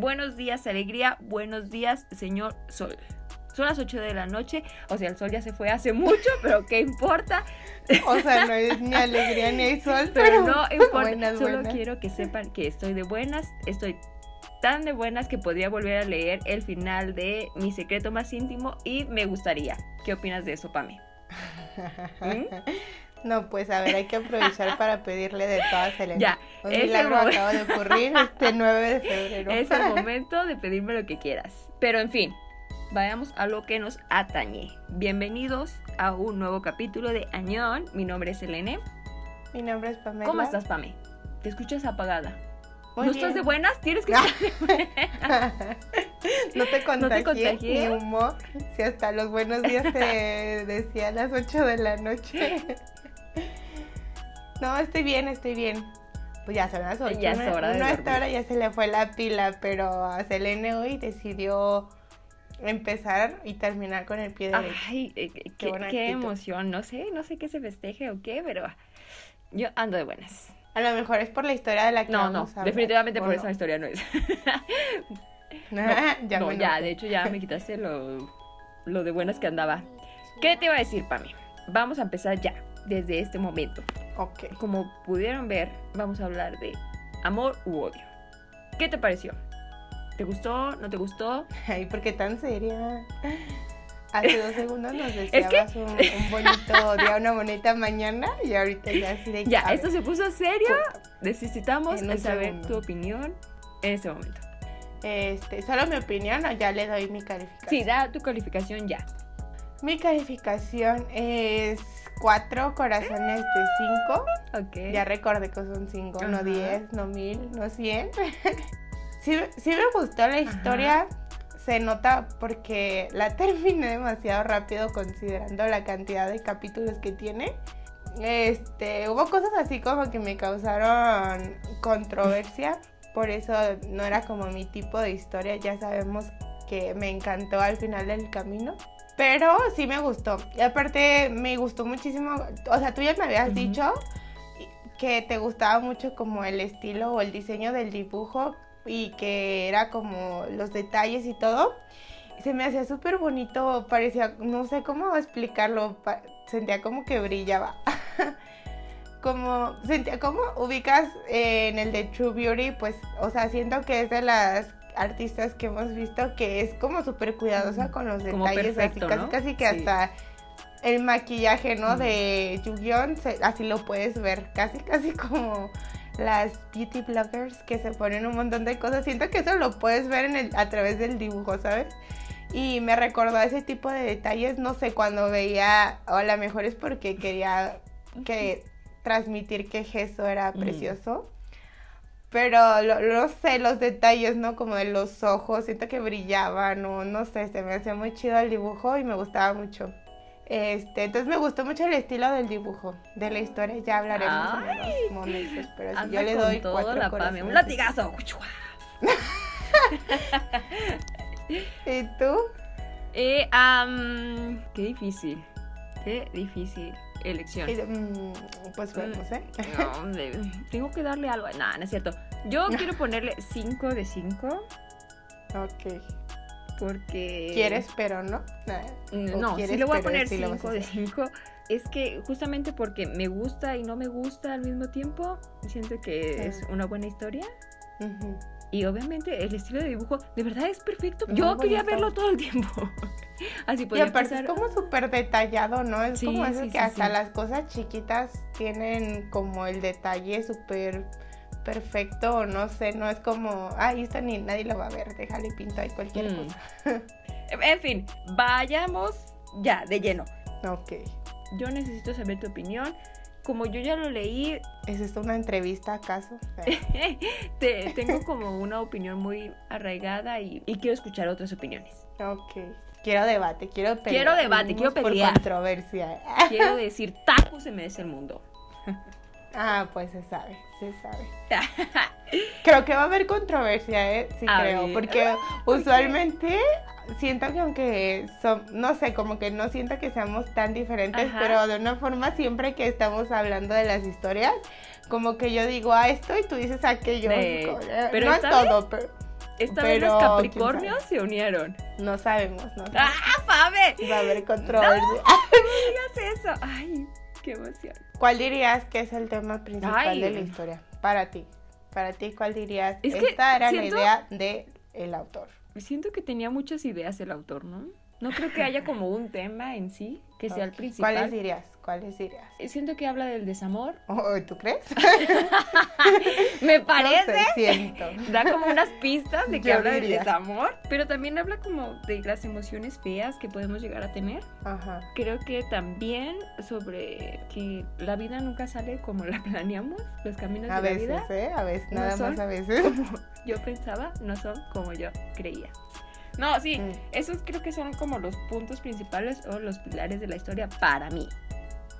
buenos días, alegría, buenos días, señor Sol. Son las 8 de la noche, o sea, el sol ya se fue hace mucho, pero ¿qué importa? O sea, no es ni alegría ni hay sol, pero, no importa. Solo quiero que sepan que estoy de buenas, estoy tan de buenas que podría volver a leer el final de Mi secreto más íntimo y me gustaría. ¿Qué opinas de eso, Pame? ¿Mm? No, pues a ver, hay que aprovechar para pedirle de todas Selena. Ya, Un milagro acaba de ocurrir este 9 de febrero. Es el momento de pedirme lo que quieras. Pero en fin, vayamos a lo que nos atañe. Bienvenidos a un nuevo capítulo de Añón. Mi nombre es Selene. Mi nombre es Pamela. ¿Cómo estás, Pame? Te escuchas apagada. Muy ¿No bien. estás de buenas? Tienes que estar de buenas. no te contagié? ni humor. Si hasta los buenos días te decía a las 8 de la noche. No, estoy bien, estoy bien. Pues ya son las 8. Ya es hora de Uno a esta dormir. hora ya se le fue la pila, pero a Selene hoy decidió empezar y terminar con el pie derecho. Ay, eh, qué, qué buena actitud. emoción. No sé, no sé qué se festeje o qué, pero yo ando de buenas. A lo mejor es por la historia de la que No, no, vamos a hablar, definitivamente ¿o por no? esa historia no es. ya no, ya, enojé. de hecho ya me quitaste lo, lo de buenas que andaba. ¿Qué te iba a decir, Pami? Vamos a empezar ya, desde este momento. Ok. Como pudieron ver, vamos a hablar de amor u odio. ¿Qué te pareció? ¿Te gustó? ¿No te gustó? Ay, ¿por qué tan seria? Hace dos segundos nos que- deseabas un, un bonito día, una bonita mañana y ahorita ya así de... Ya, esto se puso serio. Necesitamos saber segundo. tu opinión en este momento. Este, solo mi opinión o ya le doy mi calificación. Sí, da tu calificación ya. Mi calificación es cuatro corazones de cinco. Ok. Ya recordé que son cinco, no Ajá. 10, no mil, no 100. sí, sí me gustó la historia. Se nota porque la terminé demasiado rápido considerando la cantidad de capítulos que tiene. Este, hubo cosas así como que me causaron controversia. Por eso no era como mi tipo de historia. Ya sabemos que me encantó al final del camino. Pero sí me gustó. Y aparte me gustó muchísimo. O sea, tú ya me habías dicho que te gustaba mucho como el estilo o el diseño del dibujo y que era como los detalles y todo. Se me hacía súper bonito, parecía, no sé cómo explicarlo, sentía como que brillaba. como, sentía como ubicas eh, en el de True Beauty, pues, o sea, siento que es de las artistas que hemos visto que es como súper cuidadosa con los Como detalles, perfecto, así casi, ¿no? casi que Sí. hasta el maquillaje, ¿no? Mm. De Julian, así lo puedes ver, casi, casi como las beauty bloggers que se ponen un montón de cosas. Siento que eso lo puedes ver en el, a través del dibujo, ¿sabes? Y me recordó a ese tipo de detalles, no sé, cuando veía, o a lo mejor es porque quería que transmitir que Gesso era Mm. Pero lo- no sé, los detalles, ¿no? Como de los ojos, siento que brillaban, o no sé, se me hacía muy chido el dibujo y me gustaba mucho. Este, entonces me gustó mucho el estilo del dibujo, de la historia, ya hablaremos en unos momentos, pero si yo le doy todo cuatro la Pame. Un latigazo. ¿Y tú? Eh, am, qué difícil. Qué difícil elección. Y, mm, pues vemos, ¿eh? No, hombre, tengo que darle algo. No, no es cierto. Yo quiero ponerle 5 de 5 Ok. porque... ¿Quieres, pero no? Nah. Mm, ¿O No, quieres, sí le voy a poner sí lo vas a 5 de hacer? 5. Es que justamente porque me gusta y no me gusta al mismo tiempo, siento que Sí. es una buena historia. Ujú. Y obviamente el estilo de dibujo de verdad es perfecto. Muy Yo quería verlo todo el tiempo. Así Y podía aparte pasar. es como súper detallado, ¿no? Es Sí, como eso sí, que sí, hasta las cosas chiquitas tienen como el detalle súper perfecto, no sé, no es como, ay, esto ni nadie lo va a ver, déjale pinto ahí cualquier Mm. cosa. En fin, vayamos ya de lleno. Ok. Yo necesito saber tu opinión. Como yo ya lo leí, ¿Es esto una entrevista acaso? te- tengo como una opinión muy arraigada y, y quiero escuchar otras opiniones. ok. Quiero debate, quiero pelear. Quiero debate, quiero por pelear. controversia. Quiero decir, taco se merece el mundo. Ah, pues se sabe, se sabe. Creo que va a haber controversia, ¿eh? Sí, A creo. ver. Porque usualmente siento que aunque son, no sé, como que no siento que seamos tan diferentes, Ajá. pero de una forma siempre que estamos hablando de las historias, como que yo digo a esto y tú dices aquello. De- como, eh, pero no esta todo, pero Esta vez los Capricornios se unieron. No sabemos, no sabemos. ¡Ah, Fabe! Va a haber controversia. No, no digas eso. Ay, qué emoción. ¿Cuál dirías que es el tema principal de la historia? Para ti. Para ti, ¿cuál dirías? Es Esta era siento- la idea del el autor. Siento que tenía muchas ideas el autor, ¿no? No creo que haya como un tema en sí que sea el principal. ¿Cuáles dirías? ¿Cuáles dirías? Siento que habla del desamor. Oh, ¿Tú crees? Me No parece. sé, siento. Da como unas pistas de que Yo habla del diría. desamor, pero también habla como de las emociones feas que podemos llegar a tener. Ajá. Creo que también sobre que la vida nunca sale como la planeamos, los caminos A de veces, la vida, ¿eh? A veces, no nada son más a veces. como yo pensaba, no son como yo creía. No, sí, Mm. esos creo que son como los puntos principales o los pilares de la historia para mí.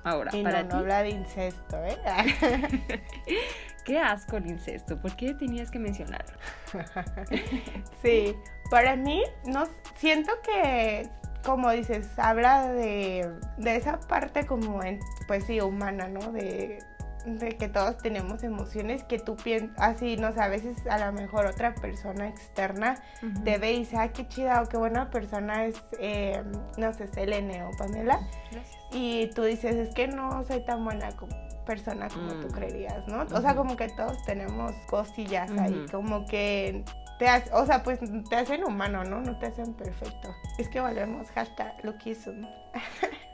Ahora, Y para no, ti, no habla de incesto, ¿eh? qué asco el incesto, ¿por qué tenías que mencionarlo? sí, para mí, no siento que, como dices, habla de, de esa parte como, en, pues sí, humana, ¿no? De, de que todos tenemos emociones que tú piensas, así, no sé, a veces a lo mejor otra persona externa te ve y dice, ay, qué chida o qué buena persona es, eh, no sé, Selene o Pamela. Gracias. Y tú dices, es que no soy tan buena como persona como tú Mm. creerías, ¿no? O sea, como que todos tenemos cosillas ahí, Ujú. como que te hace- o sea, pues te hacen humano, ¿no? No te hacen perfecto. Es que volvemos, hashtag Lookism.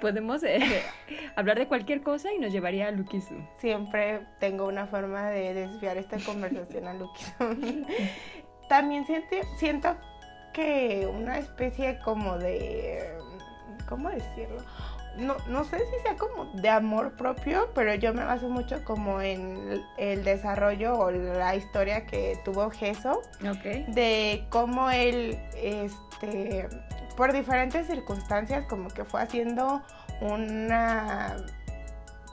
Podemos eh, hablar de cualquier cosa y nos llevaría a Lukisu. Siempre tengo una forma de desviar esta conversación a Lookism. También siento, siento que una especie como de, ¿cómo decirlo? No, no sé si sea como de amor propio, pero yo me baso mucho como en el desarrollo o la historia que tuvo Geso, Ok. de cómo él, este, por diferentes circunstancias, como que fue haciendo una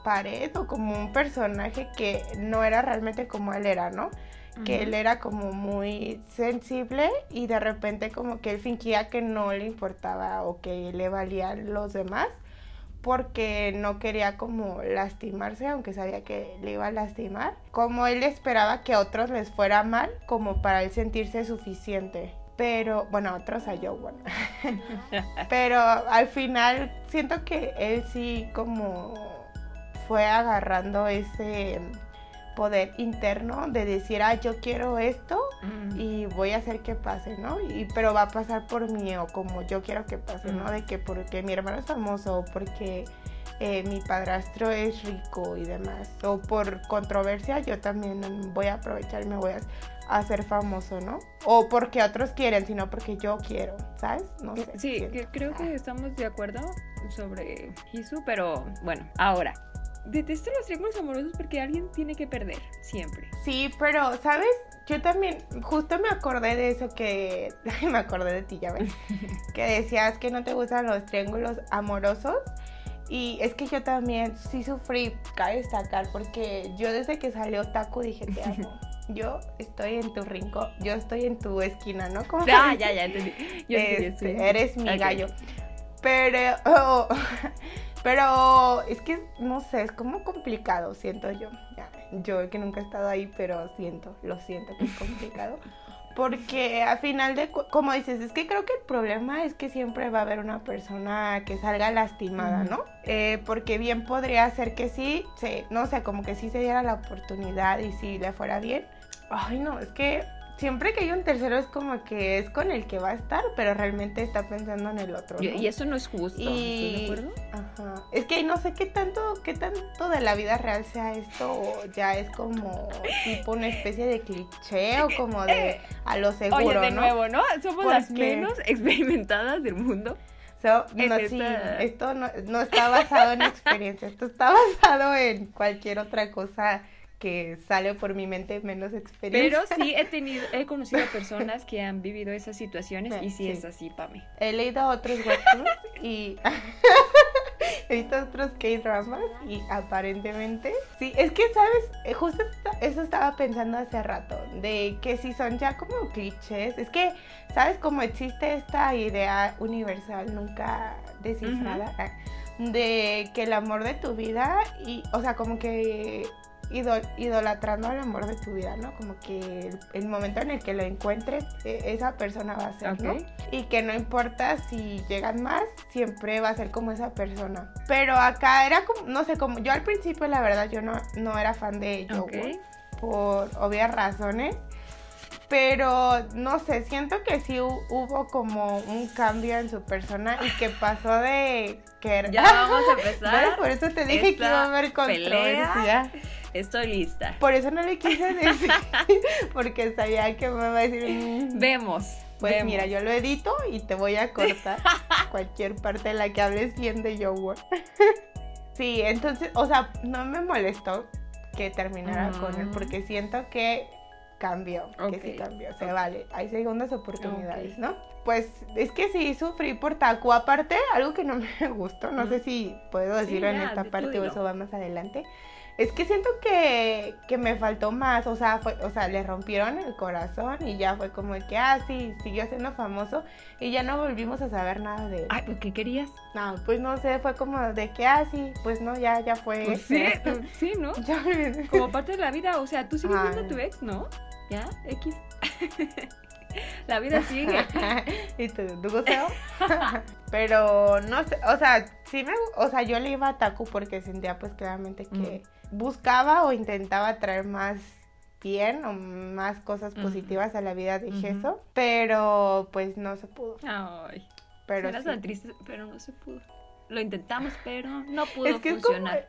pared o como un personaje que no era realmente como él era, ¿no? que él era como muy sensible y de repente como que él fingía que no le importaba o que le valían los demás porque no quería como lastimarse, aunque sabía que le iba a lastimar. Como él esperaba que a otros les fuera mal, como para él sentirse suficiente. Pero, bueno, otros a yo, bueno. Pero al final siento que él sí como fue agarrando ese poder interno de decir, ah, yo quiero esto Mm. y voy a hacer que pase, ¿no? Y, pero va a pasar por mí o como yo quiero que pase, ¿no? Mm. De que porque mi hermano es famoso o porque eh, mi padrastro es rico y demás. O por controversia yo también voy a aprovechar y me voy a hacer famoso, ¿no? O porque otros quieren, sino porque yo quiero, ¿sabes? No sé. Sí, siento. creo que estamos de acuerdo sobre Hisu, pero bueno, ahora. Detesto los triángulos amorosos porque alguien tiene que perder, siempre. Sí, pero, ¿sabes? Yo también, justo me acordé de eso que, me acordé de ti, ya ves, que decías que no te gustan los triángulos amorosos. Y es que yo también sí sufrí, cabe destacar, porque yo desde que salió Taku dije, te amo. Yo estoy en tu rincón, yo estoy en tu esquina, ¿no? ¿Cómo Ah, ya, ya entendí. Yo Este, sí. eres mi gallo. Pero, oh, pero es que no sé, es como complicado, siento yo. Yo que nunca he estado ahí, pero siento, lo siento que es complicado. Porque al final de, como dices, es que creo que el problema es que siempre va a haber una persona que salga lastimada. ¿no? Eh, porque bien podría ser que sí, se, no sé, como que sí se diera la oportunidad y si le fuera bien. Ay, no, es que siempre que hay un tercero es como que es con el que va a estar, pero realmente está pensando en el otro. Y, ¿no? y eso no es justo, ¿estás de acuerdo? Ajá. Es que no sé qué tanto, qué tanto de la vida real sea esto, o ya es como tipo una especie de cliché o como de a lo seguro, Oye, de ¿no? nuevo, ¿no? Somos las menos experimentadas del mundo. So, no, sí, esta- esto no, no está basado en experiencia, esto está basado en cualquier otra cosa que sale por mi mente menos experiencia. Pero sí he tenido, he conocido personas que han vivido esas situaciones y sí, Sí. es así, Pame. He leído otros webtoons y he visto otros K-dramas y aparentemente sí, es que sabes, Eh, justo eso estaba pensando hace rato, de que si son ya como clichés, es que sabes como existe esta idea universal nunca descifrada ah, de que el amor de tu vida y o sea, como que idolatrando al amor de tu vida, ¿no? Como que el, momento en el que lo encuentres, e, esa persona va a ser, ¿no? Y que no importa si llegan más, siempre va a ser como esa persona. Pero acá era como, no sé, como yo al principio la verdad yo no, no era fan de Joe por obvias razones. Pero no sé, siento que sí hubo como un cambio en su persona y que pasó de que Ya vamos a empezar. Por eso te dije que iba a haber controversia. Estoy lista. Por eso no le quise decir, porque sabía que me iba a decir. Mm". Vemos. Pues mira, yo lo edito y te voy a cortar cualquier parte en la que hables bien de Joe sí, entonces, o sea, no me molestó que terminara con él, mm. porque siento que cambió, que sí cambió, se vale, hay segundas oportunidades, ¿no? Pues es que sí sufrí por Taku, aparte, algo que no me gustó, no sé si puedo decirlo en esta parte o eso va más adelante, es que siento que, que, me faltó más, o sea, fue, o sea, le rompieron el corazón y ya fue como que, ah, sí, siguió siendo famoso y ya no volvimos a saber nada de él. Ay, ¿qué querías? No, pues no sé, fue como de que, ah, sí, pues no, ya, ya fue. Pues sí, sí, ¿no? como parte de la vida, o sea, tú sigues viendo a tu ex, ¿no? ¿Ya? X. La vida sigue. ¿Y tú, tu Pero no sé, o sea, sí me, o sea, yo le iba a Taku porque sentía pues claramente que buscaba o intentaba traer más bien o más cosas positivas a la vida de Gesso, pero pues no se pudo. Ay. Pero sí. triste, pero no se pudo. Lo intentamos, pero no pudo funcionar.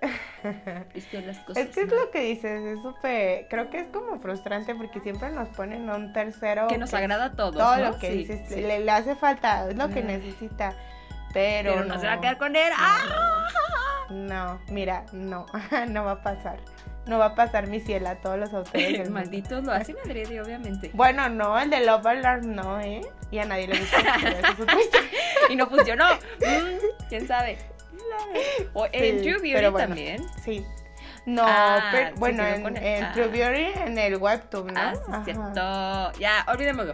es que es lo que dices, es súper, creo que es como frustrante porque siempre nos ponen un tercero que nos agrada a todos. Todo lo que dices, Le, hace falta, es lo que necesita. Pero, no, se va a quedar con él. ¡Ah! No, mira, no, no va a pasar. No va a pasar mi cielo a todos los autores. Malditos lo hacen adrede, obviamente. Bueno, no, el de Love Alarm no, ¿eh? Y a nadie le gusta. y no funcionó. Mm, ¿Quién sabe? O en True Beauty también. Sí. No, ah, pero, bueno, en, en True Beauty en el webtoon, ¿no? Ah, sí, cierto. Ya, olvidémoslo.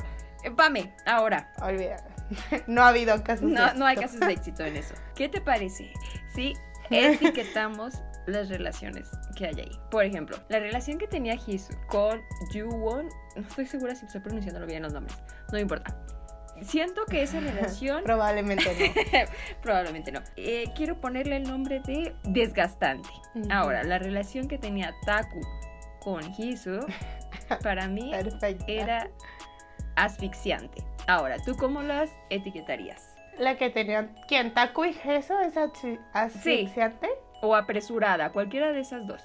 Pame, ahora. Olvídalo. no ha habido casos no, de éxito. No hay casos de éxito en eso. ¿Qué te parece? Sí, etiquetamos las relaciones que hay ahí. Por ejemplo, la relación que tenía Hisu con Yuwon, no estoy segura si estoy pronunciándolo bien los nombres, no importa. Siento que esa relación... Probablemente no. Probablemente no. Eh, quiero ponerle el nombre de desgastante. Ahora, la relación que tenía Taku con Hisu, para mí era asfixiante. Ahora, ¿tú cómo las etiquetarías? La que tenían, ¿quién? ¿Taku y Gesso es asfixiante? O apresurada, cualquiera de esas dos.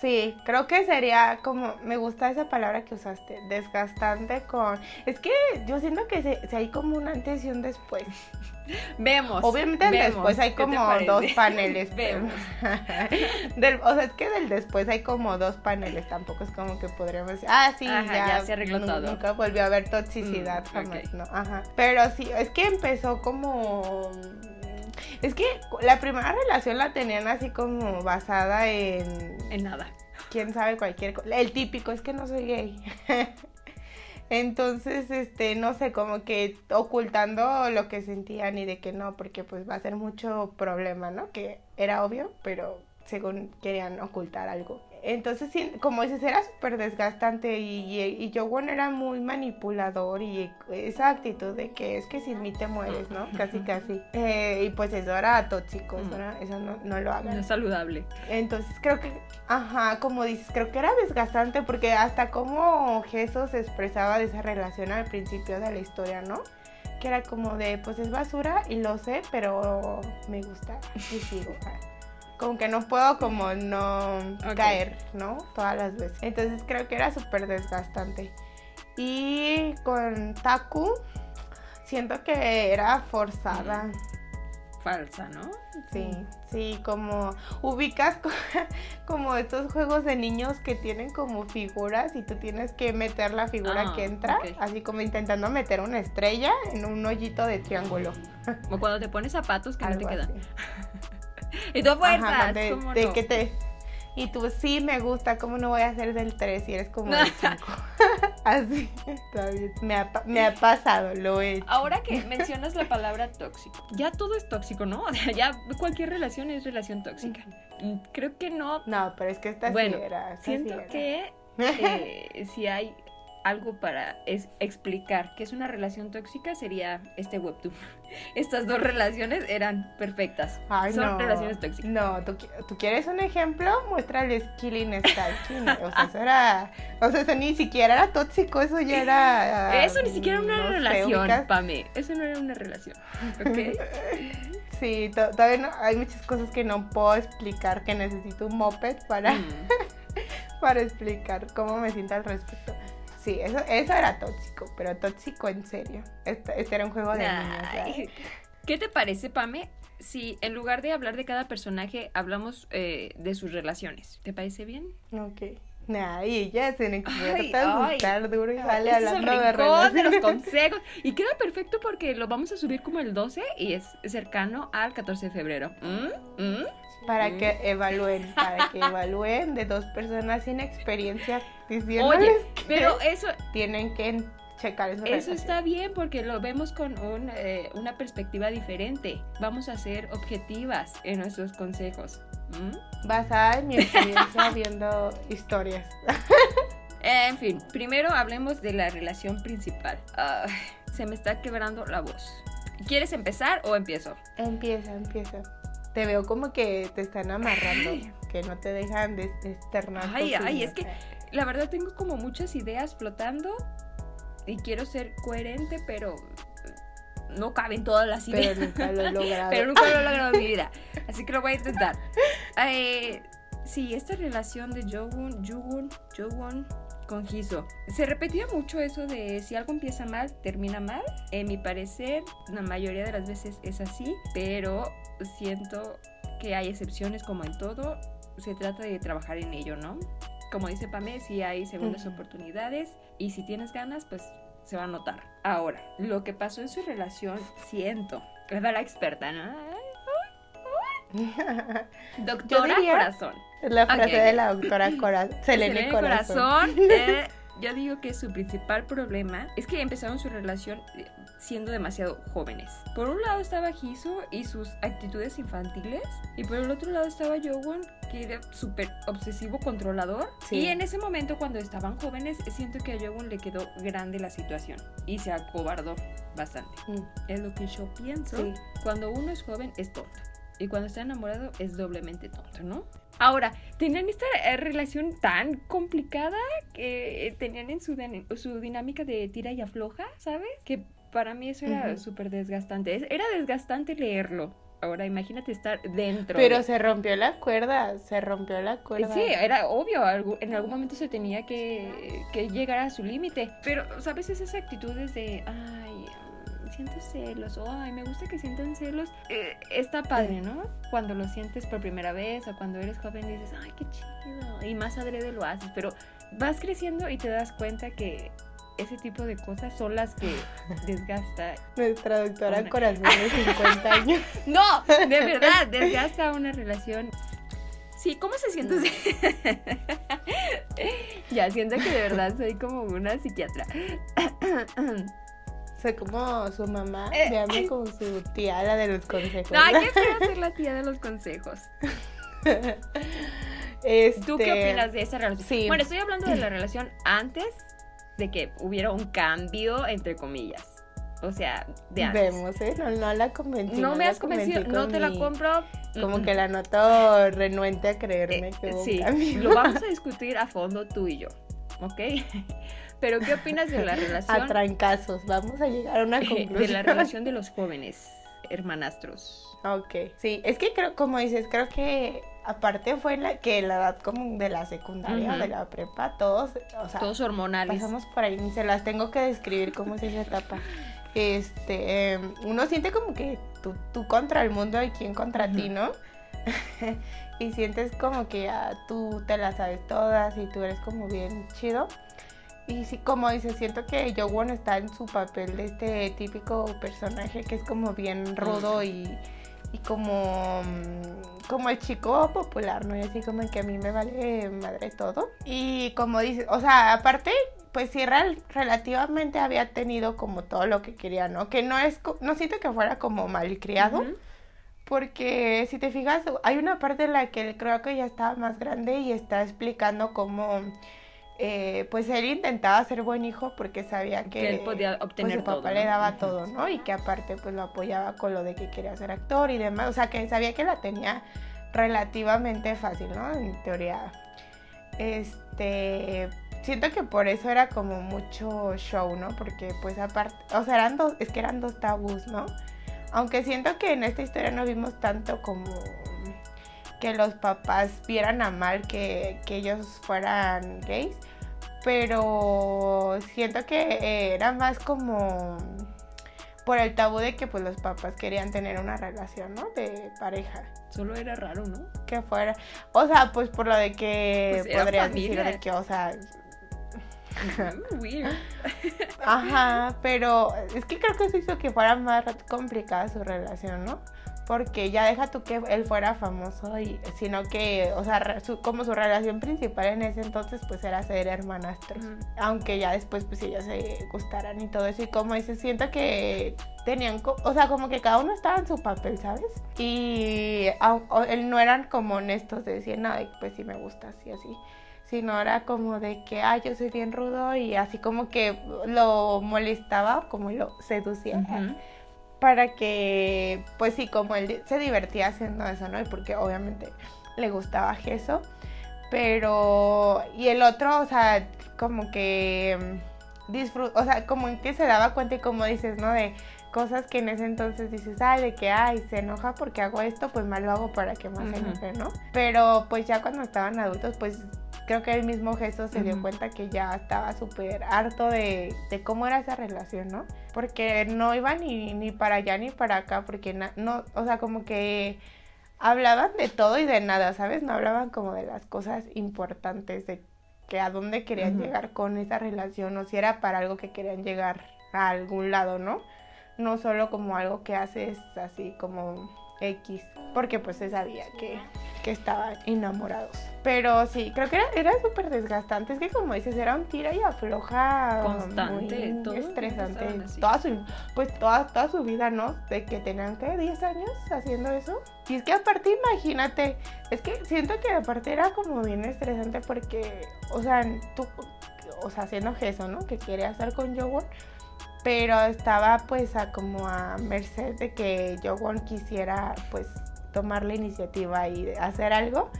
Sí, creo que sería como, me gusta esa palabra que usaste, desgastante con... Es que yo siento que se, hay como un antes y un después. Vemos. Obviamente después hay como dos paneles. Vemos. o sea, es que del después hay como dos paneles, tampoco es como que podríamos decir, ah, sí, ya, se arregló todo. Nunca volvió a haber toxicidad mm, jamás, ¿no? Ajá. Pero sí, es que empezó como es que la primera relación la tenían así como basada en... En nada. Quién sabe cualquier cosa. El típico es que no soy gay. Entonces, este, no sé, como que ocultando lo que sentían y de que no, porque pues va a ser mucho problema, ¿no? Que era obvio, pero según querían ocultar algo. Entonces, como dices, era súper desgastante y, y, era muy manipulador y esa actitud de que es que sin mí te mueres, ¿no? Casi, casi. Eh, y pues eso era tóxico, eso, no, no, lo hagan. No es saludable. Entonces, creo que, ajá, como dices, creo que era desgastante porque hasta como Jesús se expresaba de esa relación al principio de la historia, ¿no? Que era como de, pues es basura y lo sé, pero me gusta y sigo como que no puedo como no caer, ¿no? Todas las veces. Entonces creo que era súper desgastante. Y con Taku, siento que era forzada. Falsa, ¿no? Sí, sí, como ubicas como estos juegos de niños que tienen como figuras y tú tienes que meter la figura que ah, entra, así como intentando meter una estrella en un hoyito de triángulo. Como cuando te pones zapatos que no te quedan. y tú fuerzas. de, que te Y tú sí me gusta, ¿cómo no voy a ser del 3 si eres como del 5? Así, está bien. Me ha, me ha pasado, lo he hecho. Ahora que mencionas la palabra tóxico, ya todo es tóxico, ¿no? O sea, ya cualquier relación es relación tóxica. Mm, Creo que no. No, pero es que esta Bueno, sí era. esta sí Siento era. que eh, si hay algo para es- explicar que es una relación tóxica sería este webtoon. Estas dos relaciones eran perfectas. Ay, Son no. relaciones tóxicas. No, ¿tú, qui- ¿tú quieres un ejemplo? Muéstrales Killing Stalking. O sea, eso era. O sea, eso ni siquiera era tóxico, eso ya era. ah, Eso ni siquiera era una no sé, relación. Pame. Eso no era una relación. ¿Ok? Sí, to- todavía no, hay muchas cosas que no puedo explicar, que necesito un moped para, Mm. para explicar cómo me siento al respecto. Sí, eso, eso era tóxico, pero tóxico en serio. Este, este era un juego de niños. ¿Qué te parece, Pame? Si en lugar de hablar de cada personaje, hablamos eh, de sus relaciones. ¿Te parece bien? Ok. Ay, ya se me Ay, a ay. gustar duro y es el hablando de de los consejos. Y queda perfecto porque lo vamos a subir como el 12 y es cercano al 14 de febrero. ¿Mm? ¿Mm? Para Mm. que evalúen, para que evalúen de dos personas sin experiencia diciéndoles Oye, que pero eso, tienen que checar eso está bien porque lo vemos con un, eh, una perspectiva diferente. Vamos a ser objetivas en nuestros consejos. ¿Mm? Basada en mi experiencia viendo historias. En fin, primero hablemos de la relación principal. Se me está quebrando la voz. ¿Quieres empezar o empiezo? Empieza, empieza. Te veo como que te están amarrando, que no te dejan de, de externar. Ay, ay, es que- La verdad tengo como muchas ideas flotando y quiero ser coherente, pero no caben todas las ideas. Pero nunca lo he logrado. Pero nunca lo he logrado en mi vida. Así que lo voy a intentar. Eh, sí, esta relación de Jogun, Jugun, Jogun con Hiso. Se repetía mucho eso de si algo empieza mal, termina mal. En mi parecer, la mayoría de las veces es así, pero siento que hay excepciones como en todo. Se trata de trabajar en ello, ¿no? Como dice Pame, si hay segundas oportunidades y si tienes ganas, pues se va a notar. Ahora, lo que pasó en su relación, siento. Es la experta, ¿no? Doctora diría- Corazón. es la frase de la doctora Cora Selene Selene Corazón. Corazón. eh, yo digo que su principal problema es que empezaron su relación eh, siendo demasiado jóvenes. Por un lado estaba Hiso y sus actitudes infantiles, y por el otro lado estaba Jowon, que era súper obsesivo controlador. Sí. Y en ese momento, cuando estaban jóvenes, siento que a Jowon le quedó grande la situación y se acobardó bastante. Mm, Es lo que yo pienso. Sí. Cuando uno es joven es tonto. Y cuando está enamorado es doblemente tonto, ¿no? Ahora, tenían esta eh, relación tan complicada que tenían en su, su dinámica de tira y afloja, ¿sabes? Que para mí eso era Ujú. súper desgastante. Es- Era desgastante leerlo. Ahora imagínate estar dentro. Pero de- se rompió la cuerda, se rompió la cuerda. Sí, era obvio, en algún momento se tenía que, que llegar a su límite. Pero, ¿sabes? Esas actitudes de, ay, siento celos, o ay, me gusta que sientan celos, eh, está padre, ¿no? Cuando lo sientes por primera vez o cuando eres joven y dices, ay, qué chido, y más adrede lo haces, pero vas creciendo y te das cuenta que ese tipo de cosas son las que desgasta. Nuestra doctora Una- Corazón de 50 años. No, de verdad, desgasta una relación. Sí, ¿cómo se siente? ya, siento que de verdad soy como una psiquiatra. Soy como su mamá, Eh, veanme como su tía, la de los consejos. No, qué feo ser la tía de los consejos. Este, ¿Tú qué opinas de esa relación? sí. Bueno, estoy hablando de la relación antes de que hubiera un cambio, entre comillas. O sea, de antes. Vemos, ¿eh? No, no la convencí. No me la has convencido, no te la mi- compro. Como Mm, que la noto renuente a creerme Eh, que hubo un sí, cambio. lo vamos a discutir a fondo tú y yo, ¿ok? Pero ¿qué opinas de la A relación trancazos, vamos a llegar a una conclusión. de la relación de los jóvenes hermanastros? Ok, sí, es que creo, como dices, creo que aparte fue la que la edad como de la secundaria, de la prepa, todos, o sea, Todos hormonales. pasamos por ahí, ni se las tengo que describir cómo es esa etapa. Este, em, uno siente como que tú, tú contra el mundo y quién contra ti, ¿no? y sientes como que ah, tú te las sabes todas y tú eres como bien chido. Y sí, como dices, siento que Jowon está en su papel de este típico personaje que es como bien rudo y, y como, mm, como el chico popular, ¿no? Y así como que a mí me vale madre todo. Y como dices, o sea, aparte, pues sí, relativamente había tenido como todo lo que quería, ¿no? Que no es, no siento que fuera como malcriado. Porque si te fijas, hay una parte en la que él creo que ya estaba más grande y está explicando cómo eh, pues él intentaba ser buen hijo porque sabía que, él podía pues, obtener su papá le daba todo, ¿no? Y que aparte pues lo apoyaba con lo de que quería ser actor y demás, o sea que sabía que la tenía relativamente fácil, ¿no? En teoría. Este, siento que por eso era como mucho show, ¿no? Porque pues aparte, o sea, eran dos, es que eran dos tabús, ¿no? Aunque siento que en esta historia no vimos tanto como que los papás vieran a mal que, que ellos fueran gays, pero siento que era más como por el tabú de que pues los papás querían tener una relación, ¿no? De pareja. Solo era raro, ¿no? Que fuera. O sea, pues por lo de que pues podrías decir de que, o sea. Weird. Ajá, pero es que creo que eso hizo que fuera más complicada su relación, ¿no? Porque ya deja tú que él fuera famoso, y, sino que, o sea, como su relación principal en ese entonces, pues era ser hermanastros. Aunque ya después, pues ellos se gustaran y todo eso. Y como dice, siento que tenían, o sea, como que cada uno estaba en su papel, ¿sabes? Y él no eran como honestos de decir, no, pues sí me gusta, así, así sino era como de que, ay, yo soy bien rudo y así como que lo molestaba, como lo seducía para que, pues sí, como él se divertía haciendo eso, ¿no? Y porque obviamente le gustaba eso, pero, y el otro, o sea, como que mm, disfruta, o sea, como en que se daba cuenta y como dices, ¿no? De cosas que en ese entonces dices, ay, de que, ay, se enoja porque hago esto, pues más lo hago para que más se enoje, ¿no? Pero pues ya cuando estaban adultos, pues creo que el mismo Jesús se dio cuenta que ya estaba súper harto de, cómo era esa relación, ¿no? Porque no iba ni, ni para allá ni para acá, porque no, o sea, como que hablaban de todo y de nada, ¿sabes? No hablaban como de las cosas importantes, de que a dónde querían llegar con esa relación, o si era para algo que querían llegar a algún lado, ¿no? No solo como algo que haces así como X, porque pues se sabía que, que estaban enamorados. Pero sí, creo que era, era súper desgastante. Es que como dices, era un tira y afloja constante, muy estresante. Toda su, pues toda, toda su vida, ¿no? De que tenían que 10 años haciendo eso. Y es que aparte, imagínate, es que siento que aparte era como bien estresante porque, o sea, tú, o sea, haciendo eso, ¿no? Que quería estar con Joe pero estaba pues a como a merced de que Jowon quisiera pues tomar la iniciativa y hacer algo.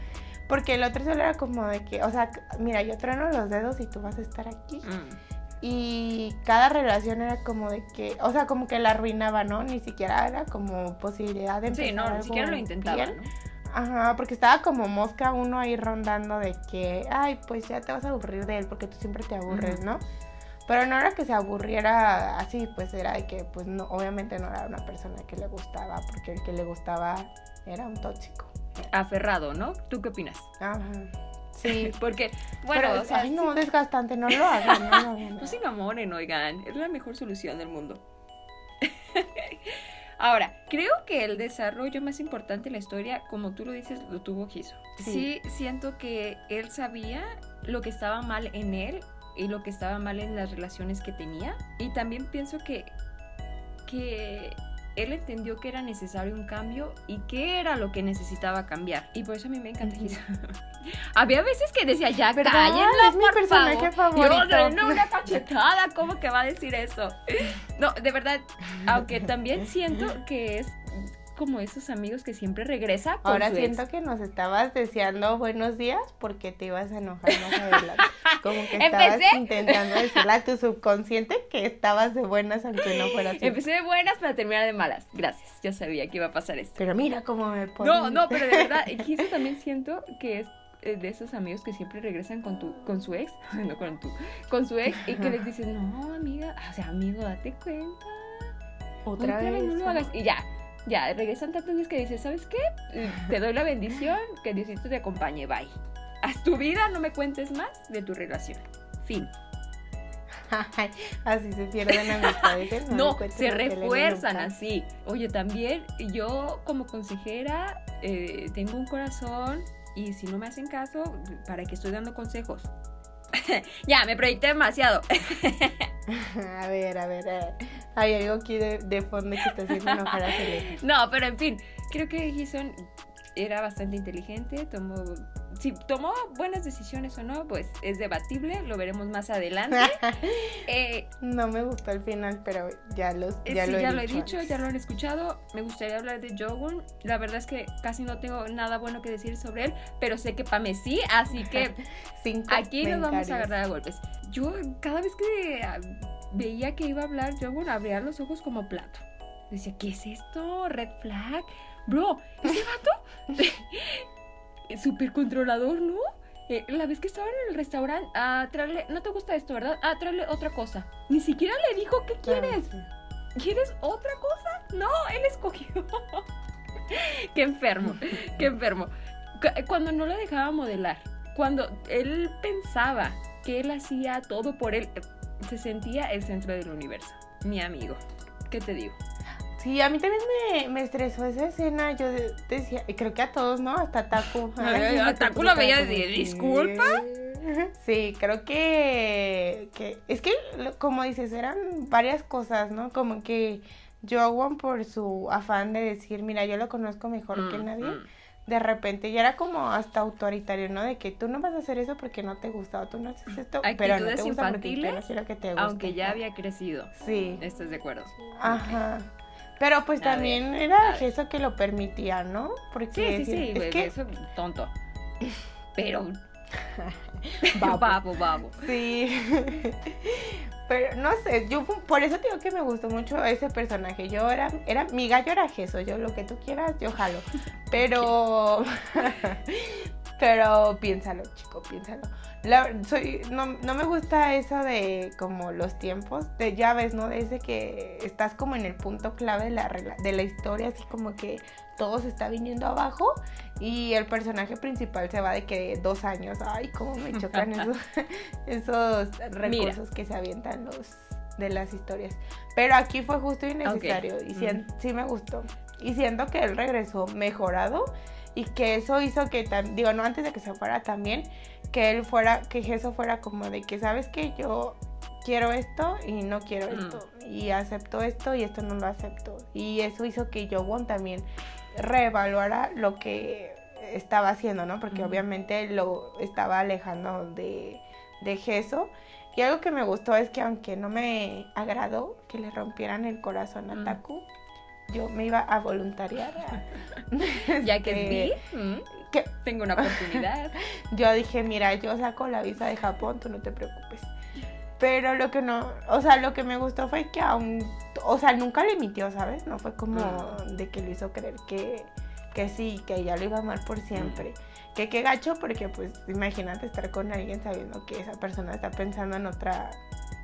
Porque el otro solo era como de que, o sea, mira, yo trueno los dedos y tú vas a estar aquí. Mm. Y cada relación era como de que, o sea, como que la arruinaba, ¿no? Ni siquiera era como posibilidad de empezar Sí, no, ni siquiera lo intentaba, ¿no? Ajá, porque estaba como mosca uno ahí rondando de que, ay, pues ya te vas a aburrir de él porque tú siempre te aburres, ¿no? Pero no era que se aburriera así, pues era de que, pues no, obviamente no era una persona que le gustaba, porque el que le gustaba era un tóxico. Aferrado, ¿no? ¿Tú qué opinas? Ajá. Sí. Porque, bueno, o sea, ay, no, desgastante, no lo hagan, no lo hagan. No se enamoren, oigan, es la mejor solución del mundo. Ahora, creo que el desarrollo más importante en la historia, como tú lo dices, lo tuvo Kiso. sí, siento que él sabía lo que estaba mal en él y lo que estaba mal en las relaciones que tenía. Y también pienso que, que él entendió que era necesario un cambio y qué era lo que necesitaba cambiar. Y por eso a mí me encanta Había veces que decía, ya cállenla, es mi personaje favorito. Yo, no, una cachetada, ¿cómo que va a decir eso? No, de verdad, aunque también siento que es como esos amigos que siempre regresa con Ahora siento que nos estabas deseando buenos días porque te ibas a enojar más adelante. Como que estabas intentando decirle a tu subconsciente que estabas de buenas aunque no fuera así. Empecé de buenas para terminar de malas. Gracias, ya sabía que iba a pasar esto. Pero mira cómo me pone. No, no, pero de verdad, eso también siento que es eh, de esos amigos que siempre regresan con tu con su ex, no con tu, con su ex y que les dices, "No, amiga, o sea, amigo, date cuenta." Otra, vez, no lo hagas y ya, ya, regresan tantas veces que dices, ¿sabes qué? Te doy la bendición, que Diosito te acompañe, bye. Haz tu vida, no me cuentes más de tu relación. Fin. así se pierden amistades. No, me se refuerzan así. Oye, también yo como consejera eh, tengo un corazón y si no me hacen caso, ¿para qué estoy dando consejos? ya, me proyecté demasiado. A ver, a ver, a ver. Hay algo aquí de, de fondo que está haciendo enojar a no, pero en fin, creo que Gison era bastante inteligente, tomó... Si tomó buenas decisiones o no, pues es debatible, lo veremos más adelante. Eh, No me gustó el final, pero ya, los, Eh, ya, sí, lo, he ya lo he dicho ya lo han escuchado. Me gustaría hablar de Jogun. La verdad es que casi no tengo nada bueno que decir sobre él, pero sé que Pame sí, así que Cinco aquí nos vamos a agarrar a golpes. Yo cada vez que ah, veía que iba a hablar Jogun, abría los ojos como plato. Decía, ¿qué es esto? ¿Red flag? Bro, ese vato súper controlador, ¿no? Eh, la vez que estaba en el restaurante, ah, tráele, no te gusta esto, ¿verdad? Ah, tráele otra cosa. Ni siquiera le dijo, ¿qué quieres? ¿Quieres otra cosa? No, él escogió. qué enfermo, qué enfermo. Cu- Cuando no lo dejaba modelar, cuando él pensaba que él hacía todo por él, eh, se sentía el centro del universo. Mi amigo, ¿qué te digo? Sí, a mí también me, me estresó esa escena. Yo de- decía, y creo que a todos, ¿no? Hasta Taku. A Taku lo veía de, "Disculpa". Sí, creo que, que. Es que, como dices, eran varias cosas, ¿no? Como que Jowan, por su afán de decir, mira, yo lo conozco mejor que Mm, nadie. mm. De repente ya era como hasta autoritario, ¿no? De que tú no vas a hacer eso porque no te gusta o tú no haces esto, pero no te Actitudes gusta porque infantiles, quiero que te guste. Aunque ya había crecido. Sí. ¿Estás de acuerdo? Ajá. Pero pues A también ver, era eso que lo permitía, ¿no? Porque Sí, sí, sí, es que eso tonto. Pero babo, babo. Sí. Pero no sé, yo por eso digo que me gustó mucho ese personaje. Yo era, era, mi gallo era Geso, yo lo que tú quieras, yo jalo. Pero, pero piénsalo, chico, piénsalo. La- soy, no, no me gusta eso de como los tiempos, de ya ves, ¿no? Desde que estás como en el punto clave de la, de la historia, así como que todo se está viniendo abajo y el personaje principal se va de que dos años. Ay, cómo me chocan esos, esos recursos que se avientan los de las historias. Pero aquí fue justo y necesario y sien- sí me gustó. Y siento que él regresó mejorado y que eso hizo que, digo, no antes de que se fuera también, que él fuera, que eso fuera como de que, ¿sabes que Yo quiero esto y no quiero Mm. esto. Y acepto esto y esto no lo acepto. Y eso hizo que Jowon también reevaluara lo que estaba haciendo, ¿no? Porque obviamente lo estaba alejando de, de Geso. Y algo que me gustó es que aunque no me agradó que le rompieran el corazón a Mm. Taku, yo me iba a voluntariar. a- Ya que este, es vi, mm, que tengo una oportunidad. yo dije, mira, yo saco la visa de Japón, tú no te preocupes. Pero lo que no, o sea, lo que me gustó fue que aún, o sea, nunca le mintió, ¿sabes? No fue como Mm. de que lo hizo creer que, que sí, que ella lo iba a amar por siempre. Que qué gacho, porque pues imagínate estar con alguien sabiendo que esa persona está pensando en otra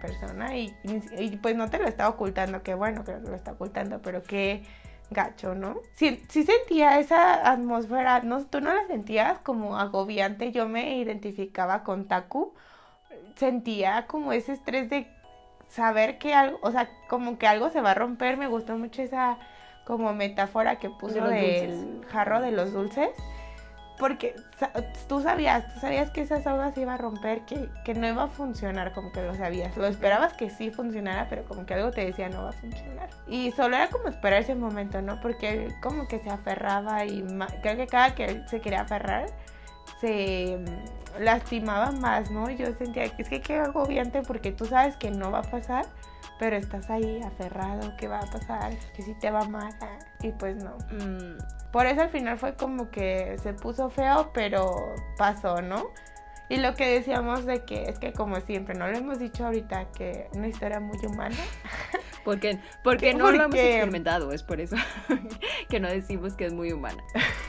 persona y, y, pues no te lo está ocultando, que bueno que no lo está ocultando, pero qué gacho, ¿no? Sí, sí sentía esa atmósfera, no, tú no la sentías como agobiante, yo me identificaba con Taku, sentía como ese estrés de saber que algo, o sea, como que algo se va a romper, me gustó mucho esa como metáfora que puso De del jarro de los dulces. Porque tú sabías, tú sabías que esa soga se iba a romper, que, que no iba a funcionar, como que lo sabías. Lo esperabas que sí funcionara, pero como que algo te decía no va a funcionar. Y solo era como esperar ese momento, ¿no? Porque él como que se aferraba y creo que cada que él se quería aferrar, se mm, lastimaba más, ¿no? Yo sentía que es que qué agobiante porque tú sabes que no va a pasar, pero estás ahí aferrado, que va a pasar, que sí te va ah, Y pues no. Mm, Por eso al final fue como que se puso feo, pero pasó, ¿no? Y lo que decíamos de que es que como siempre, no lo hemos dicho ahorita, que una historia muy humana. porque porque ¿Qué? no lo hemos Porque- experimentado, es por eso que no decimos que es muy humana.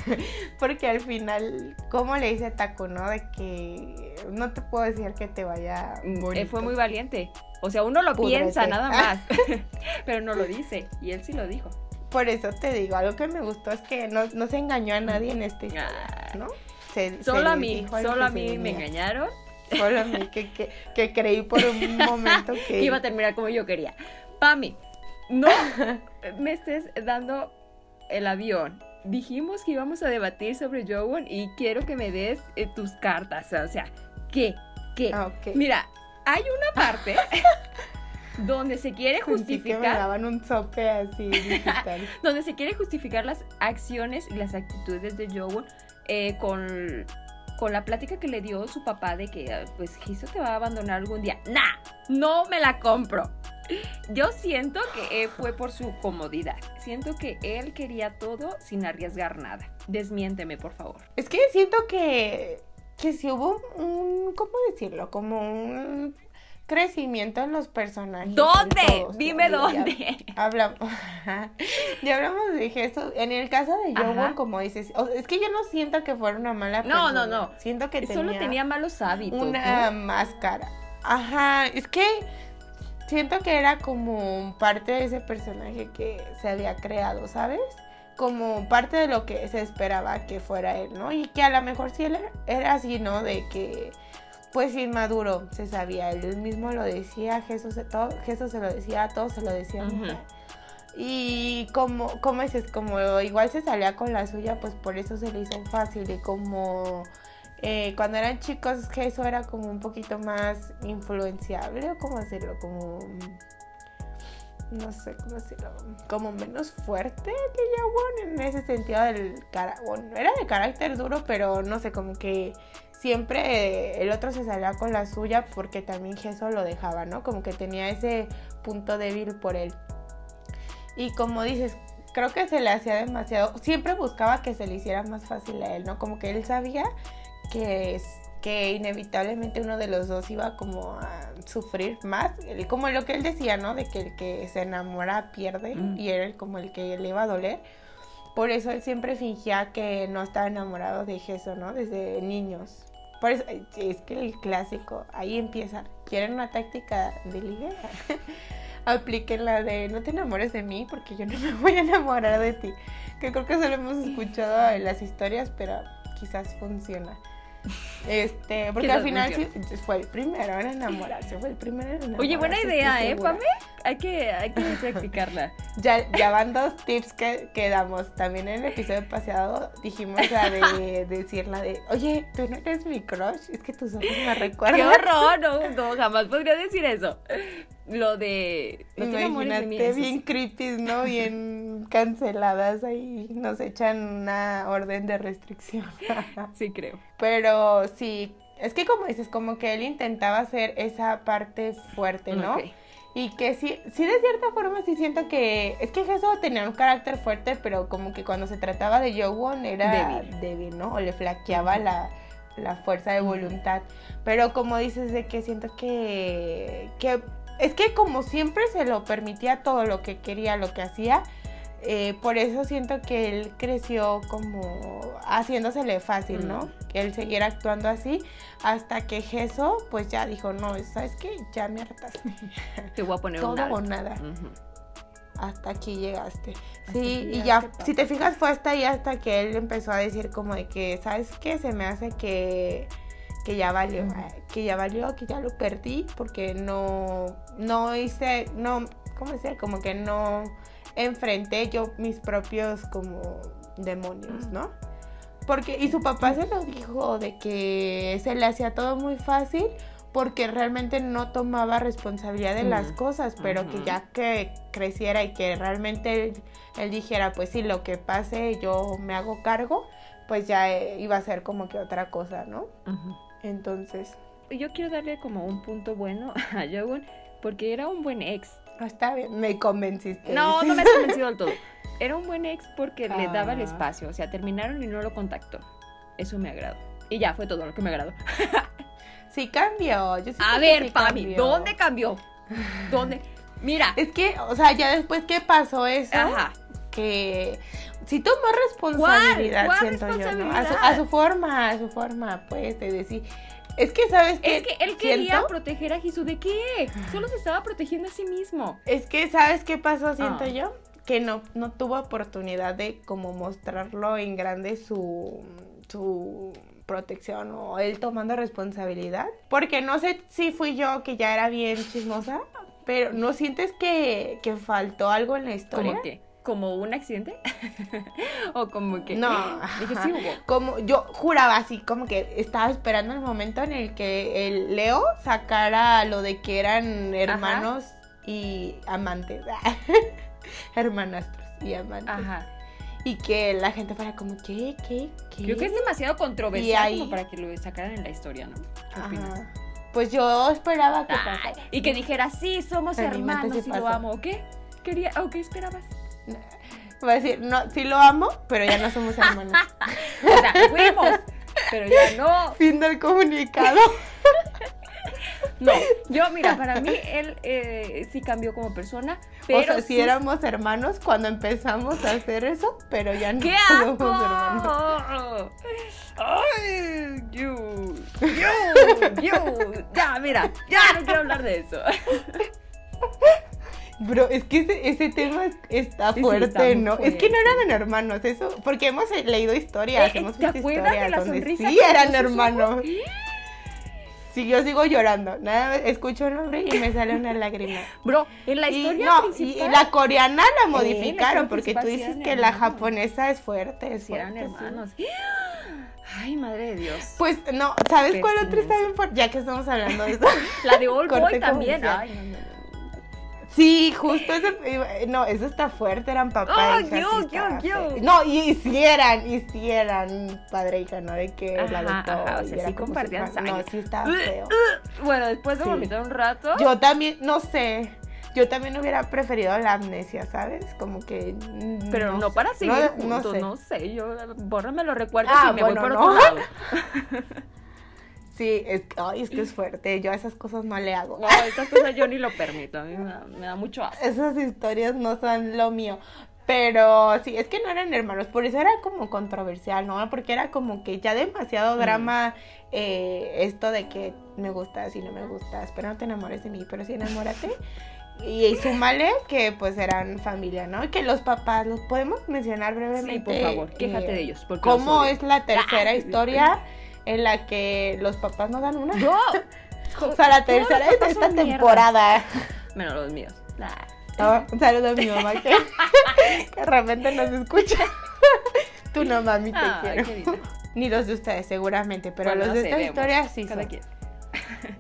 Porque al final, como le dice Taco, ¿no? De que no te puedo decir que te vaya Mm, bonito. Él fue muy valiente. O sea, uno lo Púdrete. piensa nada más, pero no lo dice. Y él sí lo dijo. Por eso te digo, algo que me gustó es que no, no se engañó a nadie en este Ah. ¿no? Se- se Solo a mí, solo a mí me engañaron. Solo a mí, que, que, que creí por un momento que... iba a terminar como yo quería. Pami, no me estés dando el avión. Dijimos que íbamos a debatir sobre Jowan y quiero que me des eh, tus cartas. O sea, ¿qué? ¿Qué? Ah. Mira, hay una parte donde se quiere Sentí que me justificar, daban un sope así digital. donde se quiere justificar las acciones y las actitudes de Jowan eh, con, con la plática que le dio su papá de que pues Hiso te va a abandonar algún día. ¡Nah! No me la compro. Yo siento que fue por su comodidad. Siento que él quería todo sin arriesgar nada. Desmiénteme, por favor. Es que siento que, que si hubo un, ¿cómo decirlo? Como un crecimiento en los personajes. ¿Dónde? todos, Dime ¿no? Ya dónde. Hablamos, ya hablamos de Jesús. En el caso de. Jowan, como dices, es que yo no siento que fuera una mala No, persona. no, no. Siento que Solo tenía malos hábitos. una ¿no? máscara. Ajá, es que siento que era como parte de ese personaje que se había creado, ¿sabes? Como parte de lo que se esperaba que fuera él, ¿no? Y que a lo mejor sí él era, así, ¿no? De que, pues inmaduro, se sabía, él mismo lo decía, Jesús, se- todo, Jesús se lo decía, a todos se lo decía. Ujú. Y como, como dices, como igual se salía con la suya, pues por eso se le hizo fácil. Y como eh, cuando eran chicos, Jesús era como un poquito más influenciable, o cómo decirlo, como. No sé cómo decirlo, como menos fuerte que Yawon en ese sentido del cara, bueno, era de carácter duro, pero no sé, como que siempre el otro se salía con la suya porque también Jesús lo dejaba, ¿no? Como que tenía ese punto débil por él. Y como dices, creo que se le hacía demasiado. Siempre buscaba que se le hiciera más fácil a él, ¿no? Como que él sabía que, que inevitablemente uno de los dos iba como a sufrir más. Como lo que él decía, ¿no? De que el que se enamora pierde Mm. y era como el que le iba a doler. Por eso él siempre fingía que no estaba enamorado de Jesús, ¿no? Desde niños. Por eso, es que el clásico, ahí empieza. ¿Quieren una táctica de liga? Apliquen la de no te enamores de mí porque yo no me voy a enamorar de ti. Que creo que solo hemos escuchado en las historias, pero quizás funciona. Este, porque al final sí, fue el primero en enamorarse, fue el primero en enamorarse. Oye, buena idea, ¿eh. Pame? Hay que, hay que practicarla. Ya, ya van dos tips que, que damos. También en el episodio pasado dijimos la de decir la de, oye, tú no eres mi crush, es que tus ojos me ¡Qué recuerdan. horror! No, no, jamás podría decir eso. Lo de... No. Imagínate, bien creepy, ¿no? Bien canceladas ahí, nos echan una orden de restricción. Sí, creo. Pero sí, es que como dices, como que él intentaba hacer esa parte fuerte, ¿no? Ok. Y que sí, sí de cierta forma sí siento que, es que Jesús tenía un carácter fuerte, pero como que cuando se trataba de Jowon era Débil. débil, ¿no? O le flaqueaba la, la fuerza de voluntad. Pero como dices de que siento que, que es que como siempre se lo permitía todo lo que quería, lo que hacía, eh, por eso siento que él creció como haciéndosele fácil, ¿no? Mm. Que él siguiera actuando así hasta que Jesús pues ya dijo, no, ¿sabes qué? Ya me hartaste. Te voy a poner Todo un o nada. Hasta aquí llegaste. Hasta Sí, y ya, papá. si te fijas, fue hasta ahí hasta que él empezó a decir como de que, ¿sabes qué? Se me hace que, que ya valió, eh, que ya valió, que ya lo perdí, porque no, no hice, no, ¿cómo decir? Como que no enfrenté yo mis propios como demonios. ¿no? Porque, y su papá se lo dijo de que se le hacía todo muy fácil porque realmente no tomaba responsabilidad de las cosas, pero que ya que creciera y que realmente él, él dijera, pues sí, lo que pase yo me hago cargo, pues ya eh, iba a ser como que otra cosa, ¿no? Ujú. Entonces, Yo quiero darle como un punto bueno a Jogun porque era un buen ex. ah, está bien, me convenciste. No, no me has convencido del todo. Era un buen ex porque le daba el Ah. espacio. O sea, terminaron y no lo contactó. Eso me agradó. Y ya fue todo lo que me agradó. Sí cambió. Yo A ver, sí Pami, cambió. ¿dónde cambió? ¿Dónde? Mira. Es que, o sea, ya después que pasó eso, Ajá. que sí tomó responsabilidad, ¿Cuál? ¿Cuál siento yo, ¿no? A su, responsabilidad? a su forma, a su forma, pues, de decir. Es que, ¿sabes qué? Es que él quería Siento- proteger a Jesús. ¿De qué? Solo se estaba protegiendo a sí mismo. Es que, ¿sabes qué pasó, siento Ah. yo? Que no, no tuvo oportunidad de como mostrarlo en grande su, su protección o él tomando responsabilidad. Porque no sé si fui yo que ya era bien chismosa, pero ¿no sientes que, que faltó algo en la historia? ¿Cómo qué? ¿Como un accidente? ¿O como que...? No, Dije, sí hubo. como yo juraba así, como que estaba esperando el momento en el que el Leo sacara lo de que eran hermanos y amantes, hermanastros y amantes. Ajá. Y que la gente fuera como, ¿qué? ¿Qué? ¿Qué? Creo que es demasiado controversial ahí- como para que lo sacaran en la historia, ¿no? ¿Qué opinas? Ajá. Pues yo esperaba que Ay, y que dijera, sí, somos hermanos y lo amo. ¿O qué? Quería, ¿O qué esperabas? Va a decir, no, sí lo amo, pero ya no somos hermanos. O sea, fuimos, pero ya no. fin del comunicado. No, yo, mira, para mí él eh, sí cambió como persona, pero o sea, sí sus- éramos hermanos cuando empezamos a hacer eso, pero ya no ¡Qué somos hermanos. ¡Ay! You, you, you. Ya, mira, ya no quiero hablar de eso. Bro, es que ese, ese tema es- está Sí, fuerte, está ¿no? Es que no eran hermanos, eso, porque hemos eh, leído historias, Eh, hemos ¿Te visto acuerdas de historias la donde sonrisa? sí eran hermanos. Sí, yo sigo llorando, nada, más escucho el nombre y me sale una lágrima. Bro, en la Y, historia no, y- principal. y la coreana la la modificaron, porque tú dices eran que la japonesa es fuerte, es sí eran fuerte, sí. hermanos. Ay, madre de Dios. Pues no, ¿sabes cuál otra está bien fuerte? Ya que estamos hablando de eso. La de Old Boy también. Ay, no, no, no, no. Sí, justo eso. No, eso está fuerte, eran papá Oh, y hija. yo, sí yo, yo. No, y hicieran, hicieran padre e hija, ¿no? De que la Ajá, adoptó ajá, o sea, sí compartían hermano. No, sangre. sí estaba feo. Bueno, después de Sí. vomitar un rato. Yo también, no sé. Yo también hubiera preferido la amnesia, ¿sabes? Como que. mm, Pero no, sé. para seguir No- no juntos, sé. no sé. Yo, bórrame los recuerdos Ah, y me bueno, voy por no. otro lado. Sí, es, ay, es que es fuerte. Yo a esas cosas no le hago. No, estas cosas yo ni lo permito. A mí me da, me da mucho asco. Esas historias no son lo mío. Pero sí, es que no eran hermanos, por eso era como controversial, ¿no? Porque era como que ya demasiado Mm. drama eh, esto de que me gustas y no me gustas, pero no te enamores de mí, pero sí enamórate. Y, y súmale que pues eran familia, ¿no? Y que los papás, los podemos mencionar brevemente. Sí, por favor, quéjate eh, de ellos. Porque ¿Cómo es la tercera Ah. historia en la que los papás no dan una? Yo. O sea, la tercera de esta temporada. Menos los míos. Nah. No, un saludo a mi mamá que, que de repente nos escucha. Tú no, mami, te Ay, quiero. Ni los de ustedes, seguramente, pero Bueno, los no de esta vemos. historia sí Cada son. quien.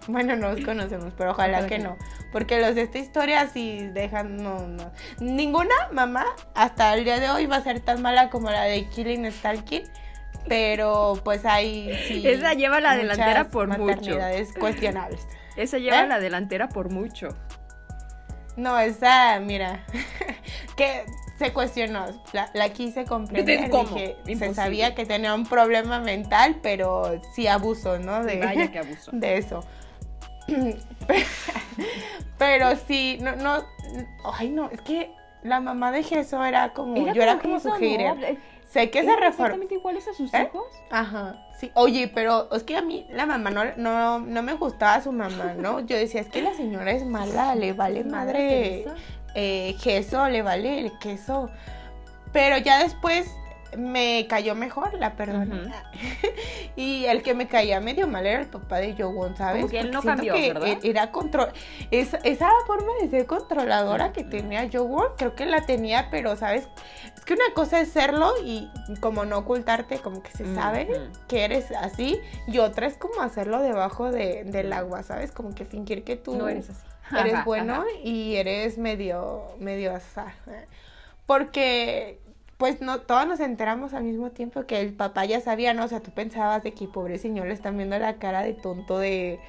Bueno, no los conocemos, pero ojalá Cada que quien. no. Porque los de esta historia sí dejan, no, no. Ninguna mamá hasta el día de hoy va a ser tan mala como la de Killing Stalking. Pero pues hay sí. Esa lleva la delantera por mucho. maternidades cuestionables. Esa lleva ¿Eh? la delantera por mucho. No, esa, mira, que se cuestionó, la, la quise comprender, ¿Cómo? dije, se sabía que tenía un problema mental, pero sí abuso, ¿no? De, Vaya que abuso. de eso. pero sí, no, no, ay no, es que la mamá de Jesús era como, yo era como su hater. ¿no? Sé que se ¿Eran reformó. exactamente iguales a sus ¿Eh? hijos? Ajá, sí. Oye, pero es que a mí la mamá no, no, no me gustaba su mamá, ¿no? Yo decía, es que la señora es mala, le vale madre Teresa. eh, queso, le vale el queso. Pero ya después me cayó mejor, la perdoné. y el que me caía medio mal era el papá de Jowon, ¿sabes? Como que él Porque no cambió, que ¿verdad? él Era control. Esa, esa forma de ser controladora que tenía Jowon, creo que la tenía, pero, ¿sabes? Es que una cosa es serlo y como no ocultarte, como que se sabe que eres así, y otra es como hacerlo debajo de, del agua, ¿sabes? Como que fingir que tú No eres así. eres Ajá, bueno ajá. y eres medio, medio asá. Porque, pues, no, todos nos enteramos al mismo tiempo que el papá ya sabía, ¿no? O sea, tú pensabas de que pobre señor le están viendo la cara de tonto de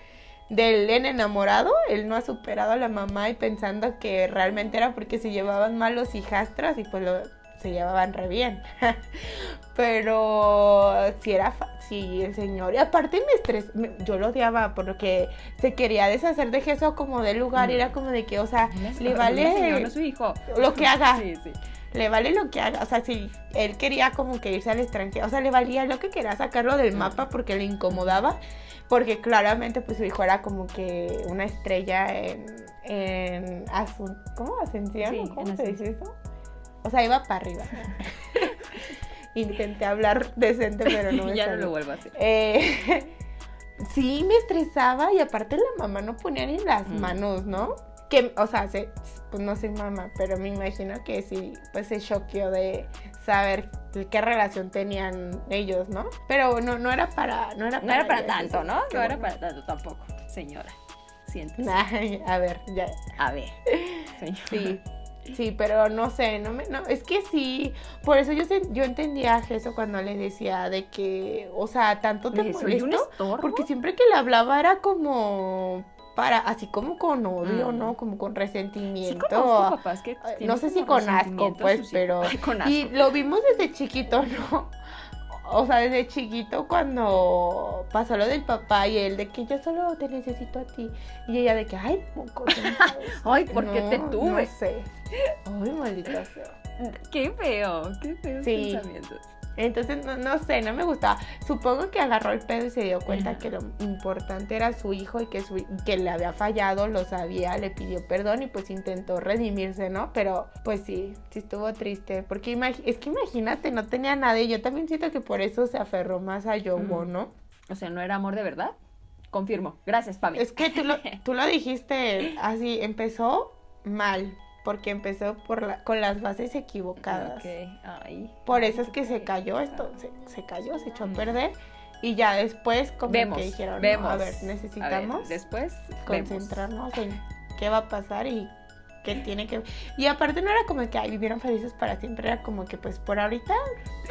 del en enamorado, él no ha superado a la mamá y pensando que realmente era porque se llevaban mal los hijastras y pues lo, se llevaban re bien. Pero si era sí, el señor. Y aparte me estresó, me- yo lo odiaba porque se quería deshacer de Jesús como del lugar. y era como de que, o sea, le vale señor, no es su hijo. lo que haga. Sí, sí. Le vale lo que haga. O sea, si él quería como que irse al extranjero, o sea, le valía lo que quería sacarlo del mapa porque le incomodaba. Porque claramente, pues su hijo era como que una estrella en. en Asun- ¿Cómo? ¿Ascensión? Sí, ¿O ¿Cómo se dice eso? O sea, iba para arriba. intenté hablar decente, pero no me ya no lo vuelvo a hacer. Eh, sí, me estresaba y aparte la mamá no ponía ni las Mm. manos, ¿no? Que, o sea, se- pues no soy mamá, pero me imagino que sí, pues se choqueó de saber qué relación tenían ellos, ¿no? Pero no, no era para, no era No era para tanto, ¿no? No era para tanto tampoco, señora. Siéntese. Ay, a ver, ya, A ver, señora. sí. Sí, pero no sé, no me, no, es que sí, por eso yo, se- yo entendía a Jesús cuando le decía de que, o sea, tanto te molesto. Porque siempre que le hablaba era como para, así como con odio, Mm. ¿no? Como con Sí resentimiento. conozco papás que no sé si con asco, pues, pero- Ay, con asco. y lo vimos desde chiquito, ¿no? O sea, desde chiquito cuando pasó lo del papá y él de que yo solo te necesito a ti. Y ella de que, ay, moco, Ay, ¿por qué te tuve? No sé. Ay, maldita sea. Qué feo, qué feos Sí. pensamientos. Entonces, no, no sé, no me gustaba. Supongo que agarró el pedo y se dio cuenta Ajá. que lo importante era su hijo y que, su, que le había fallado, lo sabía, le pidió perdón y pues intentó redimirse, ¿no? Pero pues sí, sí estuvo triste. Porque es que imagínate, no tenía nada y yo también siento que por eso se aferró más a Yowo, Mm. ¿no? O sea, ¿no era amor de verdad? Confirmo. Gracias, Pami. Es que tú lo, tú lo dijiste así, empezó mal, porque empezó por la- con las bases equivocadas. Ok, ay. Por eso es que se cayó esto, se, se cayó, se echó a perder y ya después como Vemos, que dijeron, no, vemos. a ver, A ver, necesitamos después concentrarnos en qué va a pasar y qué tiene que... Y aparte no era como que ay, vivieron felices para siempre, era como que pues por ahorita...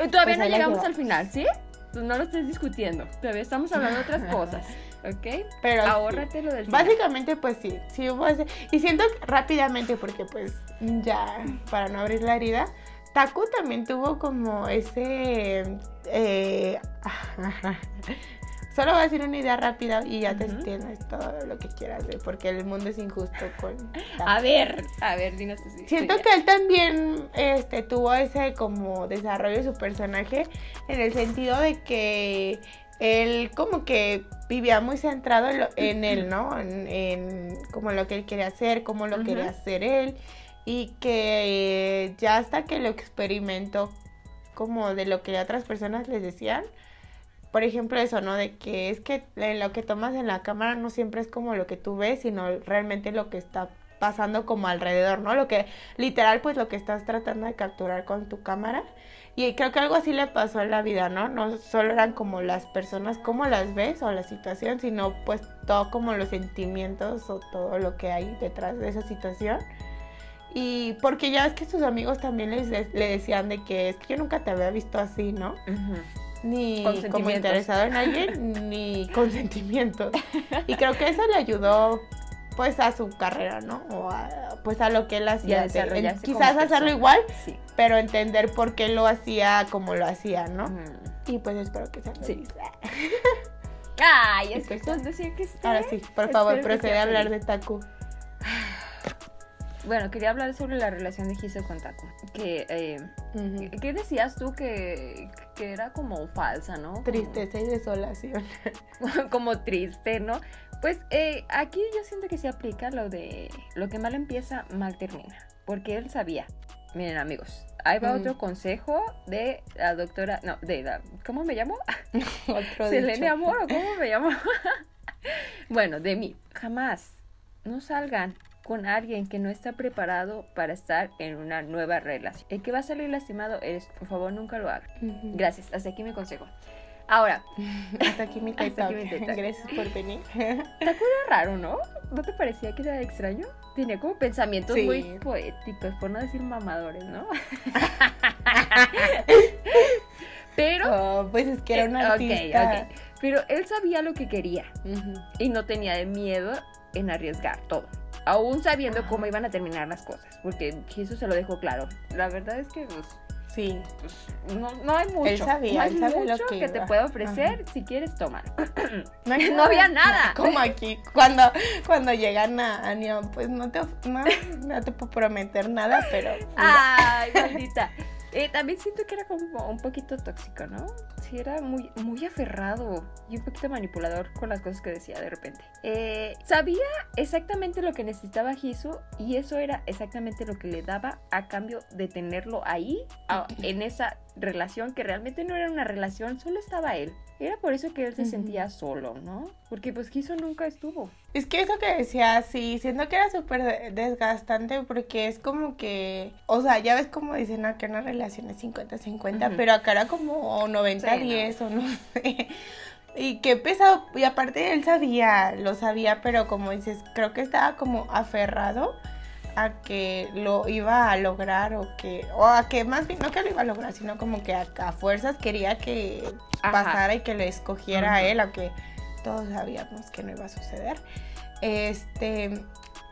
Todavía Pues no llegamos al final, ¿sí? Pues no lo estés discutiendo. Todavía estamos hablando de otras cosas, ¿ok? Pero Ahórrate lo del final. Básicamente pues sí, sí hubo ese... Y siento que rápidamente porque pues ya, para no abrir la herida, Taku también tuvo como ese... eh, Solo voy a decir una idea rápida y ya te Ujú. tienes todo lo que quieras ver, porque el mundo es injusto con Taku. A ver, a ver, dinos sí, Siento que él también este, tuvo ese como desarrollo de su personaje en el sentido de que él como que vivía muy centrado en, lo- en él, ¿no? En, en como lo que él quería hacer, cómo lo Ujú. quería hacer él y que eh, ya hasta que lo experimentó como de lo que otras personas les decían. Por ejemplo, eso, ¿no? De que es que lo que tomas en la cámara no siempre es como lo que tú ves, sino realmente lo que está pasando como alrededor, ¿no? Lo que, literal, pues lo que estás tratando de capturar con tu cámara. Y creo que algo así le pasó en la vida, ¿no? No solo eran como las personas, cómo las ves o la situación, sino pues todo como los sentimientos o todo lo que hay detrás de esa situación. Y porque ya es que sus amigos también les, le decían de que es que yo nunca te había visto así, ¿no? Ni como interesado en alguien, ni con sentimientos. Y creo que eso le ayudó pues a su carrera, ¿no? O a, pues a lo que él hacía. de- quizás hacerlo igual, Sí. pero entender por qué lo hacía como lo hacía, ¿no? Ujú. Y pues espero que sea Sí. Ay, es que decía que. Ahora sí, por favor, procede a hablar de Taku. Bueno, quería hablar sobre la relación de Hiso con Taku. Que, eh. ¿qué decías tú que, que era como falsa, no? Como- Tristeza y desolación. como triste, ¿no? Pues eh, aquí yo siento que se aplica lo de lo que mal empieza, mal termina. Porque él sabía. Miren, amigos, ahí va Mm. otro consejo de la doctora. No, de la. ¿Cómo me llamo? Otro ¿Selene. Amor o cómo me llamo? bueno, de mí. Jamás no salgan con alguien que no está preparado para estar en una nueva relación. El que va a salir lastimado eres, por favor, nunca lo hagan. Ujú. Gracias, hasta aquí mi consejo. Ahora, Hasta aquí mi TED. Gracias por venir. Era raro, ¿no? ¿No te parecía que era extraño? Tenía como pensamientos Sí. muy poéticos, por no decir mamadores, ¿no? Pero, Oh, pues es que era un eh, ok, artista. pero él sabía lo que quería y no tenía de miedo en arriesgar todo. Aún sabiendo cómo iban a terminar las cosas, porque Jesús se lo dejó claro. La verdad es que pues, Sí. pues, no, no hay mucho. Él sabía, no hay él sabía lo mucho que que, te pueda ofrecer. Si quieres, toma. No, hay No había nada. Como aquí, cuando, cuando llegan a, a Neon, pues no te, no, no te puedo prometer nada, pero... Ay, maldita. Eh, también siento que era como un poquito tóxico, ¿no? Sí, era muy, muy aferrado y un poquito manipulador con las cosas que decía de repente. Eh, sabía exactamente lo que necesitaba Hisu y eso era exactamente lo que le daba a cambio de tenerlo ahí, a- en esa relación que realmente no era una relación, solo estaba él. Era por eso que él se sentía solo, ¿no? Porque pues Hisu nunca estuvo. Es que eso que decía, sí, siento que era súper de- desgastante porque es como que, o sea, ya ves como dicen que una relación es 50-50, Ujú. pero acá era como 90-10 Sí, o no sé. Y qué pesado, y aparte él sabía, lo sabía, pero como dices, creo que estaba como aferrado a que lo iba a lograr o que, o a que más bien, no que lo iba a lograr, sino como que a, a fuerzas quería que Ajá. pasara y que lo escogiera a él, aunque todos sabíamos que no iba a suceder. Este,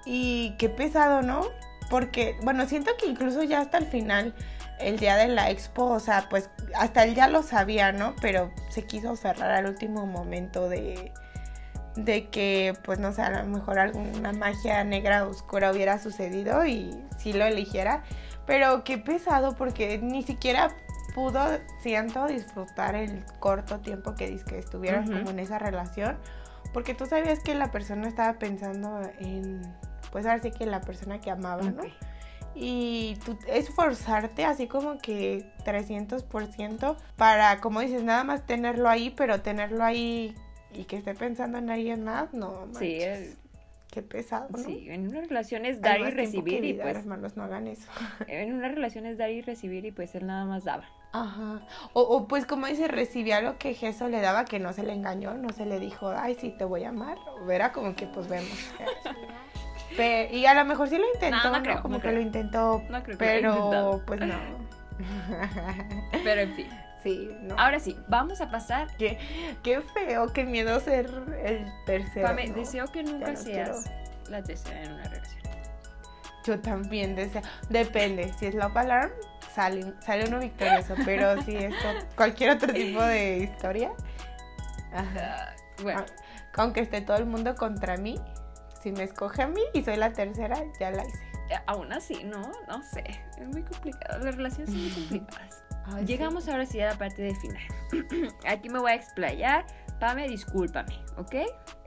y qué pesado, ¿no? Porque, bueno, siento que incluso ya hasta el final, el día de la expo, o sea, pues hasta él ya lo sabía, ¿no? Pero se quiso aferrar al último momento de, de que, pues no sé, a lo mejor alguna magia negra oscura hubiera sucedido y sí lo eligiera. Pero qué pesado porque ni siquiera pudo, siento, disfrutar el corto tiempo que, que estuvieron como en esa relación. Porque tú sabías que la persona estaba pensando en, pues ahora sí que la persona que amaba, ¿no? Y tú, es forzarte así como que 300% para, como dices, nada más tenerlo ahí, pero tenerlo ahí y que esté pensando en alguien más, no, manches, Sí, es- qué pesado, ¿no? sí, en una relación es Hay dar y que recibir y pues hermanos, no hagan eso. en una relación es dar y recibir y pues él nada más daba. Ajá. O, o pues como dice, recibía lo que Jesús le daba, que no se le engañó, no se le dijo, ay, sí, te voy a amar. O era como que, pues vemos. Pe- y a lo mejor sí lo intentó, No, no ¿no? creo, como no que creo. lo intentó, No creo que pero pues no. Pero en fin. Sí, no. Ahora sí, vamos a pasar. Qué, qué feo, qué miedo ser el tercero. Pame, ¿no? deseo que nunca no seas la tercera en una relación. Yo también deseo. Depende, si es Love Alarm, sale, sale uno victorioso, pero si es cualquier otro tipo de historia, ajá. Ah, bueno, Ah, aunque esté todo el mundo contra mí, si me escoge a mí y soy la tercera, ya la hice. eh, aún así, no, no sé. Es muy complicado. Las relaciones son muy complicadas. Ay, sí. Llegamos ahora sí a la parte de final. Aquí me voy a explayar. Pame, discúlpame, ¿ok?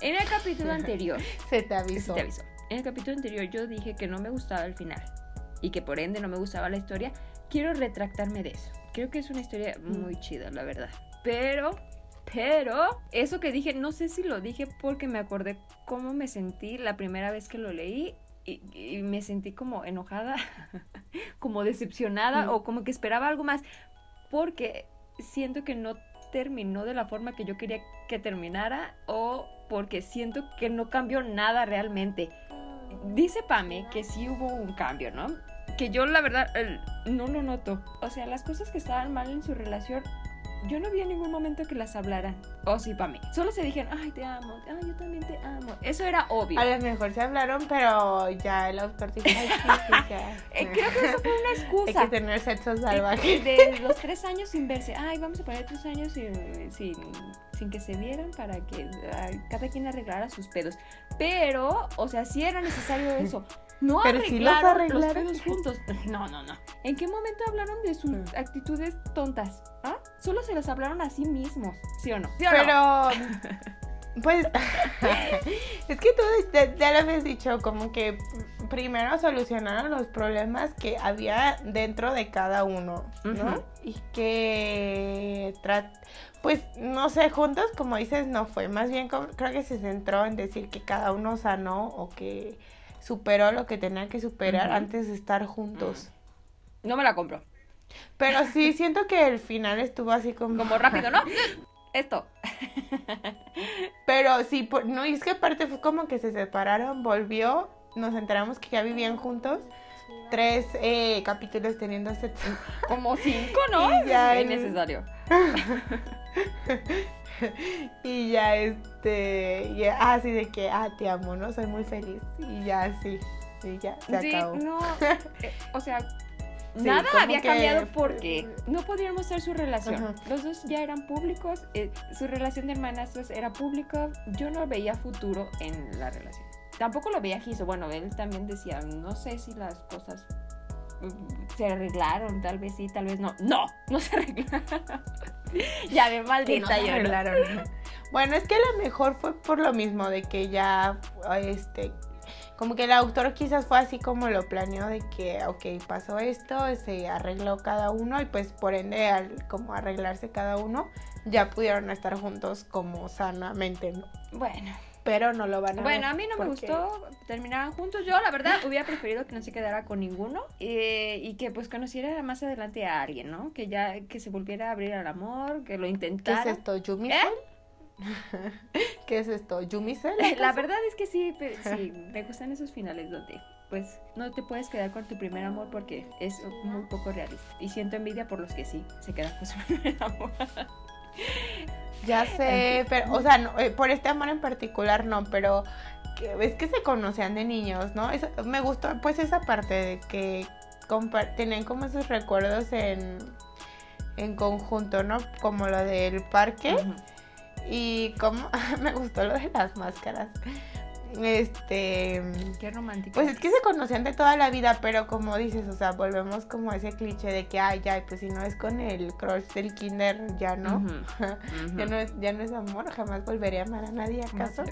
En el capítulo anterior, Se te avisó. te aviso. En el capítulo anterior yo dije que no me gustaba el final y que por ende no me gustaba la historia. Quiero retractarme de eso. Creo que es una historia muy chida, la verdad. Pero, pero, eso que dije, no sé si lo dije porque me acordé cómo me sentí la primera vez que lo leí y, y me sentí como enojada, como decepcionada Mm. o como que esperaba algo más porque siento que no terminó de la forma que yo quería que terminara o porque siento que no cambió nada realmente. Dice Pame que sí hubo un cambio, ¿no? Que yo la verdad no lo noto. O sea, las cosas que estaban mal en su relación, yo no vi en ningún momento que las hablaran. O sí, Pame. Solo se dijeron, ay, te amo, ay, yo también te amo. Eso era obvio. A lo mejor se hablaron, pero ya el autor dijo, ay, sí, sí, ya. Eh, creo que eso fue una Hay excusa. que tener sexo de, salvaje. de los tres años sin verse. Ay, vamos a poner tres años sin, sin, sin que se vieran para que ay, cada quien arreglara sus pedos. Pero, o sea, sí era necesario eso. No Pero sí los arreglaron los juntos. No, no, no. ¿En qué momento hablaron de sus Mm. actitudes tontas? ¿Ah? Solo se las hablaron a sí mismos. ¿Sí o no? ¿Sí o no? Pero, pues, es que tú ya, ya lo habías dicho, como que primero solucionaron los problemas que había dentro de cada uno, ¿no? Y que, pues, no sé, juntos, como dices, no fue. Más bien creo que se centró en decir que cada uno sanó o que superó lo que tenía que superar antes de estar juntos. No me la compro. Pero sí, siento que el final estuvo así como... Como rápido, ¿no? Esto. Pero sí, por- no, y es que aparte fue como que se separaron, volvió, nos enteramos que ya vivían juntos, tres eh, capítulos teniendo sexo. Como cinco, ¿no? Ya Es el- necesario. y ya este, ya, así de que, ah, te amo, ¿no? Soy muy feliz. Y ya así, y ya, se Sí, acabó. no. eh, o sea, Sí, nada había que- cambiado porque no podían mostrar su relación. Los dos ya eran públicos, eh, su relación de hermanastros era pública. Yo no veía futuro en la relación. Tampoco lo veía Giso. Bueno, él también decía, no sé si las cosas se arreglaron, tal vez sí, tal vez no. No, no se arreglaron. ya ve maldita arreglaron. Bueno, es que a lo mejor fue por lo mismo de que ya, este, como que el autor quizás fue así como lo planeó de que, ok, pasó esto, se arregló cada uno y pues por ende al como arreglarse cada uno, ya pudieron estar juntos como sanamente, ¿no? Bueno, Pero no lo van a bueno, ver a mí no me gustó terminaran juntos. Yo, la verdad, hubiera preferido que no se quedara con ninguno eh, y que pues conociera más adelante a alguien, ¿no? Que ya, que se volviera a abrir al amor, que lo ¿Qué es intentara. esto? ¿Yumi ¿Eh? ¿Qué es esto? ¿Yumi La verdad es que sí, pero sí, me gustan esos finales donde pues no te puedes quedar con tu primer amor porque es muy poco realista. Y siento envidia por los que sí se quedan con su primer amor. Ya sé, pero, o sea, no, eh, por este amor en particular no, pero que- es que se conocían de niños, ¿no? Eso- me gustó, pues, esa parte de que tenían como esos recuerdos en, en conjunto, ¿no? Como lo del parque y como, me gustó lo de las máscaras. Este... Qué romántico. Pues es que se conocían de toda la vida, pero como dices, o sea, volvemos como a ese cliché de que, ay, ya, pues si no es con el crush del kinder, ya no. Ya, no es, ya no es amor, jamás volveré a amar a nadie, ¿acaso?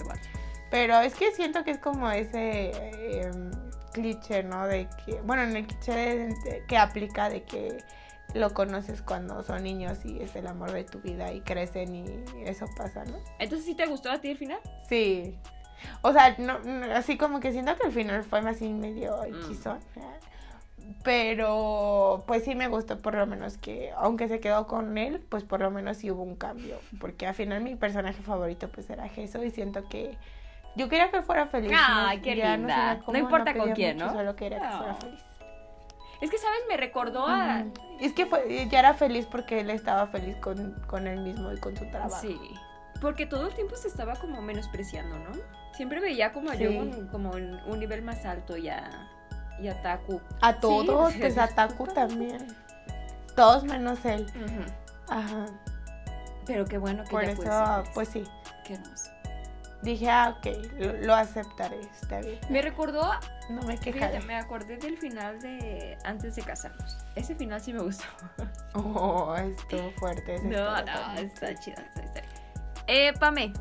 Pero es que siento que es como ese eh, cliché, ¿no? De que, bueno, en el cliché de- de- que aplica de que lo conoces cuando son niños y es el amor de tu vida y crecen y eso pasa, ¿no? Entonces, ¿sí te gustó a ti el final? Sí. O sea, no, no, así como que siento que el final fue más así medio Mm. Xizón. Pero pues sí me gustó por lo menos que, aunque se quedó con él, pues por lo menos sí hubo un cambio. Porque al final mi personaje favorito pues era Jesús y siento que yo quería que fuera feliz. Ay, ¿no? qué linda. No cómo, importa con quién, mucho, ¿no? Solo quería que fuera No. feliz. Es que, ¿sabes? Me recordó a... Es que fue, ya era feliz porque él estaba feliz con, con él mismo y con su trabajo. Sí. Porque todo el tiempo se estaba como menospreciando, ¿no? Siempre veía como. Yogon como en un nivel más alto y a, y a Taku. A todos, Sí, pues a Taku también. Todos menos él. Ajá. Pero qué bueno que Por ya eso, pues sí. Qué hermoso. Dije, ah, ok, lo, lo aceptaré, está bien. Me recordó, No me quejaré. me acordé del final de Antes de casarnos. Ese final sí me gustó. Oh, estuvo fuerte. esa No, no, está chida esa historia. Eh, Pame,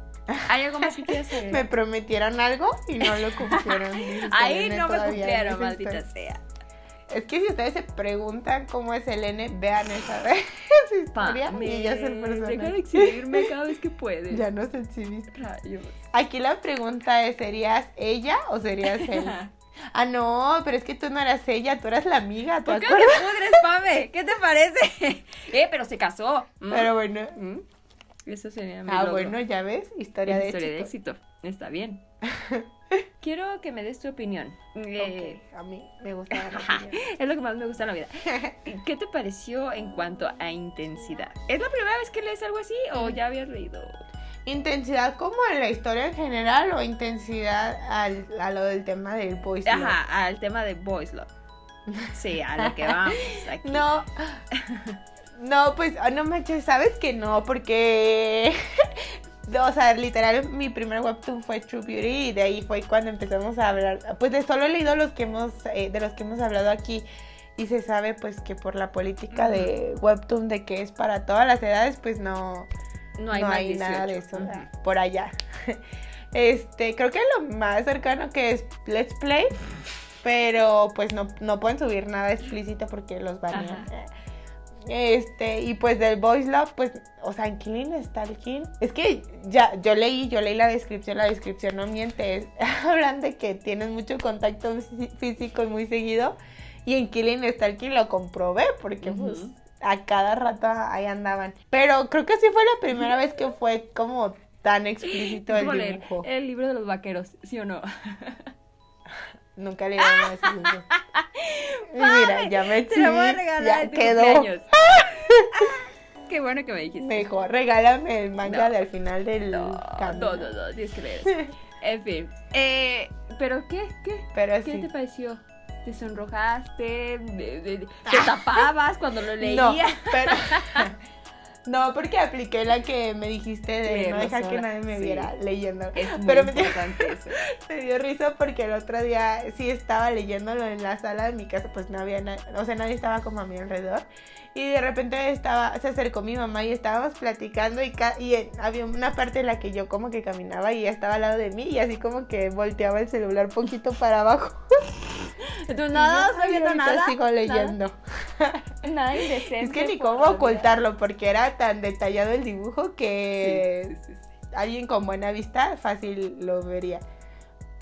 ¿hay algo más que quieras Me agregar? prometieron algo y no lo cumplieron. Ahí no me cumplieron, maldita sea. Es que si ustedes se preguntan cómo es Selene, vean esa, esa historia Pame, y ella es el deja de personaje. exhibirme cada vez que puedes. Ya no se exhibiste. Rayos. Aquí la pregunta es, ¿serías ella o serías él? Ah, no, pero es que tú no eras ella, tú eras la amiga, ¿te ¿Por qué te pudres, Pame? ¿Qué te parece? eh, pero se casó. Mm. Pero bueno. Mm. Eso sería mi Ah, logro. bueno, ya ves, historia de Historia de éxito. éxito. Está bien. Quiero que me des tu opinión. Eh, a mí me gusta la opinión. Es lo que más me gusta en la vida. ¿Qué te pareció en cuanto a intensidad? ¿Es la primera vez que lees algo así o ya habías leído? ¿Intensidad como en la historia en general o intensidad al, a lo del tema del boys love? Ajá, al tema de Boys Love. Sí, a lo que vamos aquí. No, no, pues ah, no manches, sabes que no, porque, o sea, literal, mi primer webtoon fue True Beauty y de ahí fue cuando empezamos a hablar, pues de solo he leído los que hemos, eh, de los que hemos hablado aquí y se sabe pues que por la política de webtoon de que es para todas las edades, pues no, No hay, no más hay nada de 18. eso por allá. Este, creo que lo más cercano que es Let's Play, pero pues no, no pueden subir nada explícito porque los banean. Este, y pues del Voice Love, pues, o sea, en Killing Stalking. Es que ya, yo leí, yo leí la descripción, la descripción no miente. hablan de que tienen mucho contacto fí- físico y muy seguido. Y en Killing Stalking lo comprobé, porque pues a cada rato ahí andaban. Pero creo que sí fue la primera vez que fue como tan explícito el dibujo. el libro de los vaqueros, ¿sí o no? Nunca nada de ese Mira, ya me Te lo voy a regalar ya quedó. cumpleaños. Qué bueno que me dijiste. Mejor regálame el manga No. de al final del No, camino. no, no, no, tienes que leer eso. En fin. Eh, ¿Pero qué? ¿Qué? Pero ¿Qué sí. te pareció? ¿Te sonrojaste? ¿De- de- ¿Te tapabas cuando lo No, leías? pero, No, porque apliqué la que me dijiste de Leerlo no dejar que nadie me sí. viera leyendo. Es muy Pero me dio, eso. me dio risa porque el otro día sí estaba leyéndolo en la sala de mi casa, pues no había nadie, o sea, nadie estaba como a mi alrededor. Y de repente estaba, se acercó mi mamá y estábamos platicando y, ca- y en- había una parte en la que yo como que caminaba y ella estaba al lado de mí y así como que volteaba el celular poquito para abajo. Nada, yo, no estoy "Ay, viendo ahorita nada. sigo leyendo. Nada indecente. Es que ni cómo ocultarlo porque era tan detallado el dibujo que Sí, sí, sí, sí. alguien con buena vista fácil lo vería.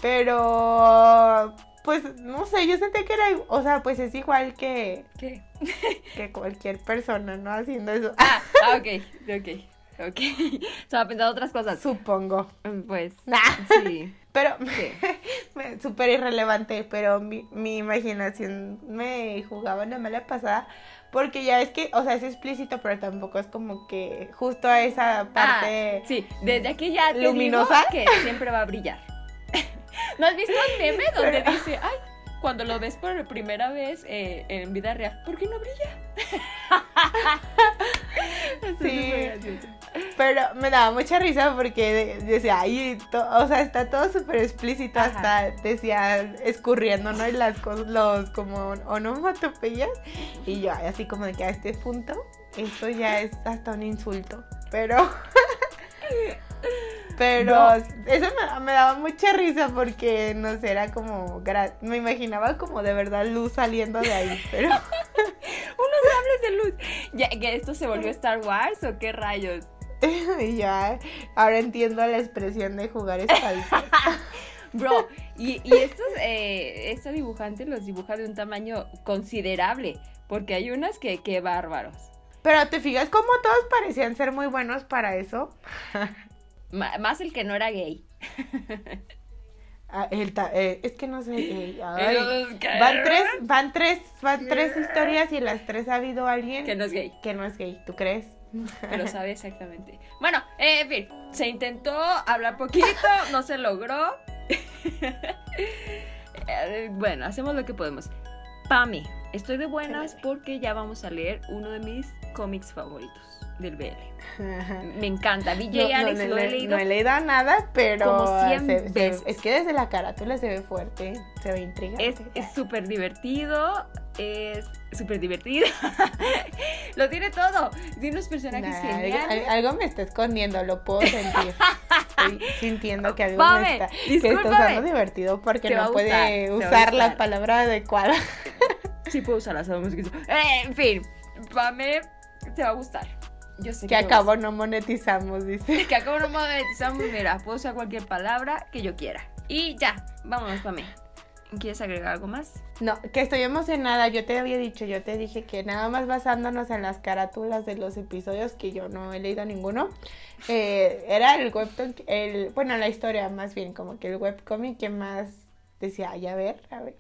Pero, pues, no sé, yo sentí que era, o sea, pues es igual que, ¿Qué? que cualquier persona, ¿no? Haciendo eso. Ah, ah, ok, ok, ok. Estaba pensando otras cosas. Supongo. Pues, Nah. sí. Pero, súper irrelevante, pero mi, mi imaginación me jugaba una mala pasada. Porque ya es que, o sea, es explícito, pero tampoco es como que justo a esa parte. Ah, sí, desde aquí ya te ¿Luminosa? digo que siempre va a brillar. ¿No has visto el meme donde Pero- dice, ay, cuando lo ves por primera vez eh, en vida real, ¿por qué no brilla? Sí. Pero me daba mucha risa porque de- decía, ay, o sea, está todo súper explícito, Ajá. hasta decía escurriendo, ¿no? Y las cosas, los como onomatopeyas. Y yo, así como de que a este punto, esto ya es hasta un insulto. Pero. Pero No. eso me, me daba mucha risa porque, no sé, era como. Me imaginaba como de verdad luz saliendo de ahí, pero. Unos sables de luz. Ya, ¿Que esto se volvió Star Wars o qué rayos? y ya, ahora entiendo la expresión de jugar espalda. Bro, y, y estos, eh, esta dibujante los dibuja de un tamaño considerable, porque hay unas que, que bárbaros. Pero te fijas cómo todos parecían ser muy buenos para eso. Más el que no era gay. Ah, el ta- eh, es que no sé. eh, ay. Van tres, van tres, van tres historias y en las tres ha habido alguien Que no es gay, que no es gay. ¿Tú crees? Pero sabe exactamente. Bueno, eh, en fin, se intentó hablar poquito, no se logró. Eh, bueno, hacemos lo que podemos. Pame, estoy de buenas porque ya vamos a leer uno de mis cómics favoritos del BL. Me encanta. BJ No, no, Alex no, lo he no, leído. no he leído nada, pero como 100 se- se- veces. es que desde la carátula se ve fuerte, se ve intrigante. Es súper divertido, es súper divertido. lo tiene todo. Tiene unos personajes Nah, algo, geniales. al- algo me está escondiendo, lo puedo sentir. Estoy sintiendo que algo Pame, me está, que está usando divertido porque no puede a usar la palabra adecuada. Sí puedo usar las sabemos que eso. Eh, en fin, Pame, te va a gustar. Yo sé Que a acabo no monetizamos, dice. Que acabo no monetizamos. Mira, puedo usar cualquier palabra que yo quiera. Y ya, vámonos, Pame. ¿Quieres agregar algo más? No, que estoy emocionada. Yo te había dicho, yo te dije que nada más basándonos en las carátulas de los episodios, que yo no he leído ninguno, eh, era el webtoon, el, bueno, la historia más bien, como que el webcomic que más decía, ay, a ver, a ver,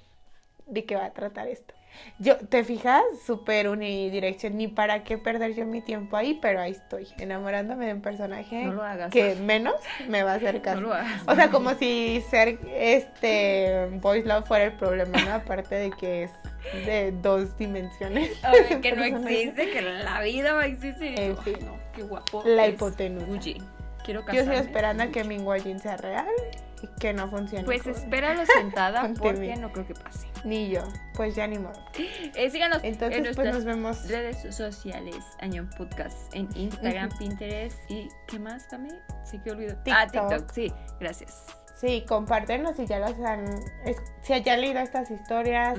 ¿de qué va a tratar esto? Yo, ¿te fijas? Súper unidirección, ni para qué perder yo mi tiempo ahí, pero ahí estoy, enamorándome de un personaje No lo hagas. que menos me va a hacer caso. No lo hagas. O sea, como si ser este Boys Love fuera el problema, ¿no? Aparte de que es de dos dimensiones. Ay, que no existe, que la vida no existe. Y En fin. "Ay, no, qué guapo. La hipotenusa. Quiero Yo casarme. estoy esperando a que Jin sea real que no funcione. Pues espéralo sentada porque no creo que pase. Ni yo, pues ya ni modo. Eh, síganos Entonces, en pues nos vemos. redes sociales, Añón Podcast, en Instagram. Pinterest y ¿qué más también? Sí que olvido. TikTok. Ah, TikTok, sí, gracias. Sí, compártenos si ya las han. si ya han leído estas historias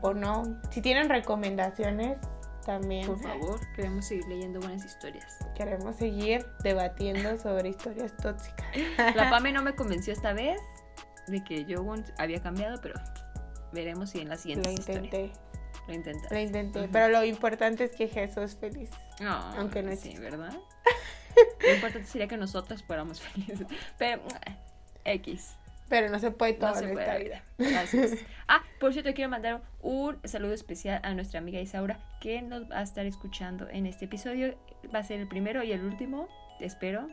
o no. Si tienen recomendaciones, también Por favor, queremos seguir leyendo buenas historias. queremos seguir debatiendo sobre historias tóxicas. La Pame no me convenció esta vez de que Jowon había cambiado, pero veremos si en la siguiente Lo intenté. Lo intentas. Lo intenté, pero lo importante es que Jesús es feliz. No, Aunque no sí, existe. ¿verdad? Lo importante sería que nosotras fuéramos felices. Pero, eh, X. Pero no se puede todo No se en puede esta vida. es. Ah, por cierto, quiero mandar un saludo especial a nuestra amiga Isaura que nos va a estar escuchando en este episodio. Va a ser el primero y el último. Espero.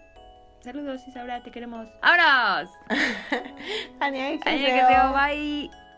Saludos, Isaura, te queremos. ¡Vámonos! ¡Año que bye!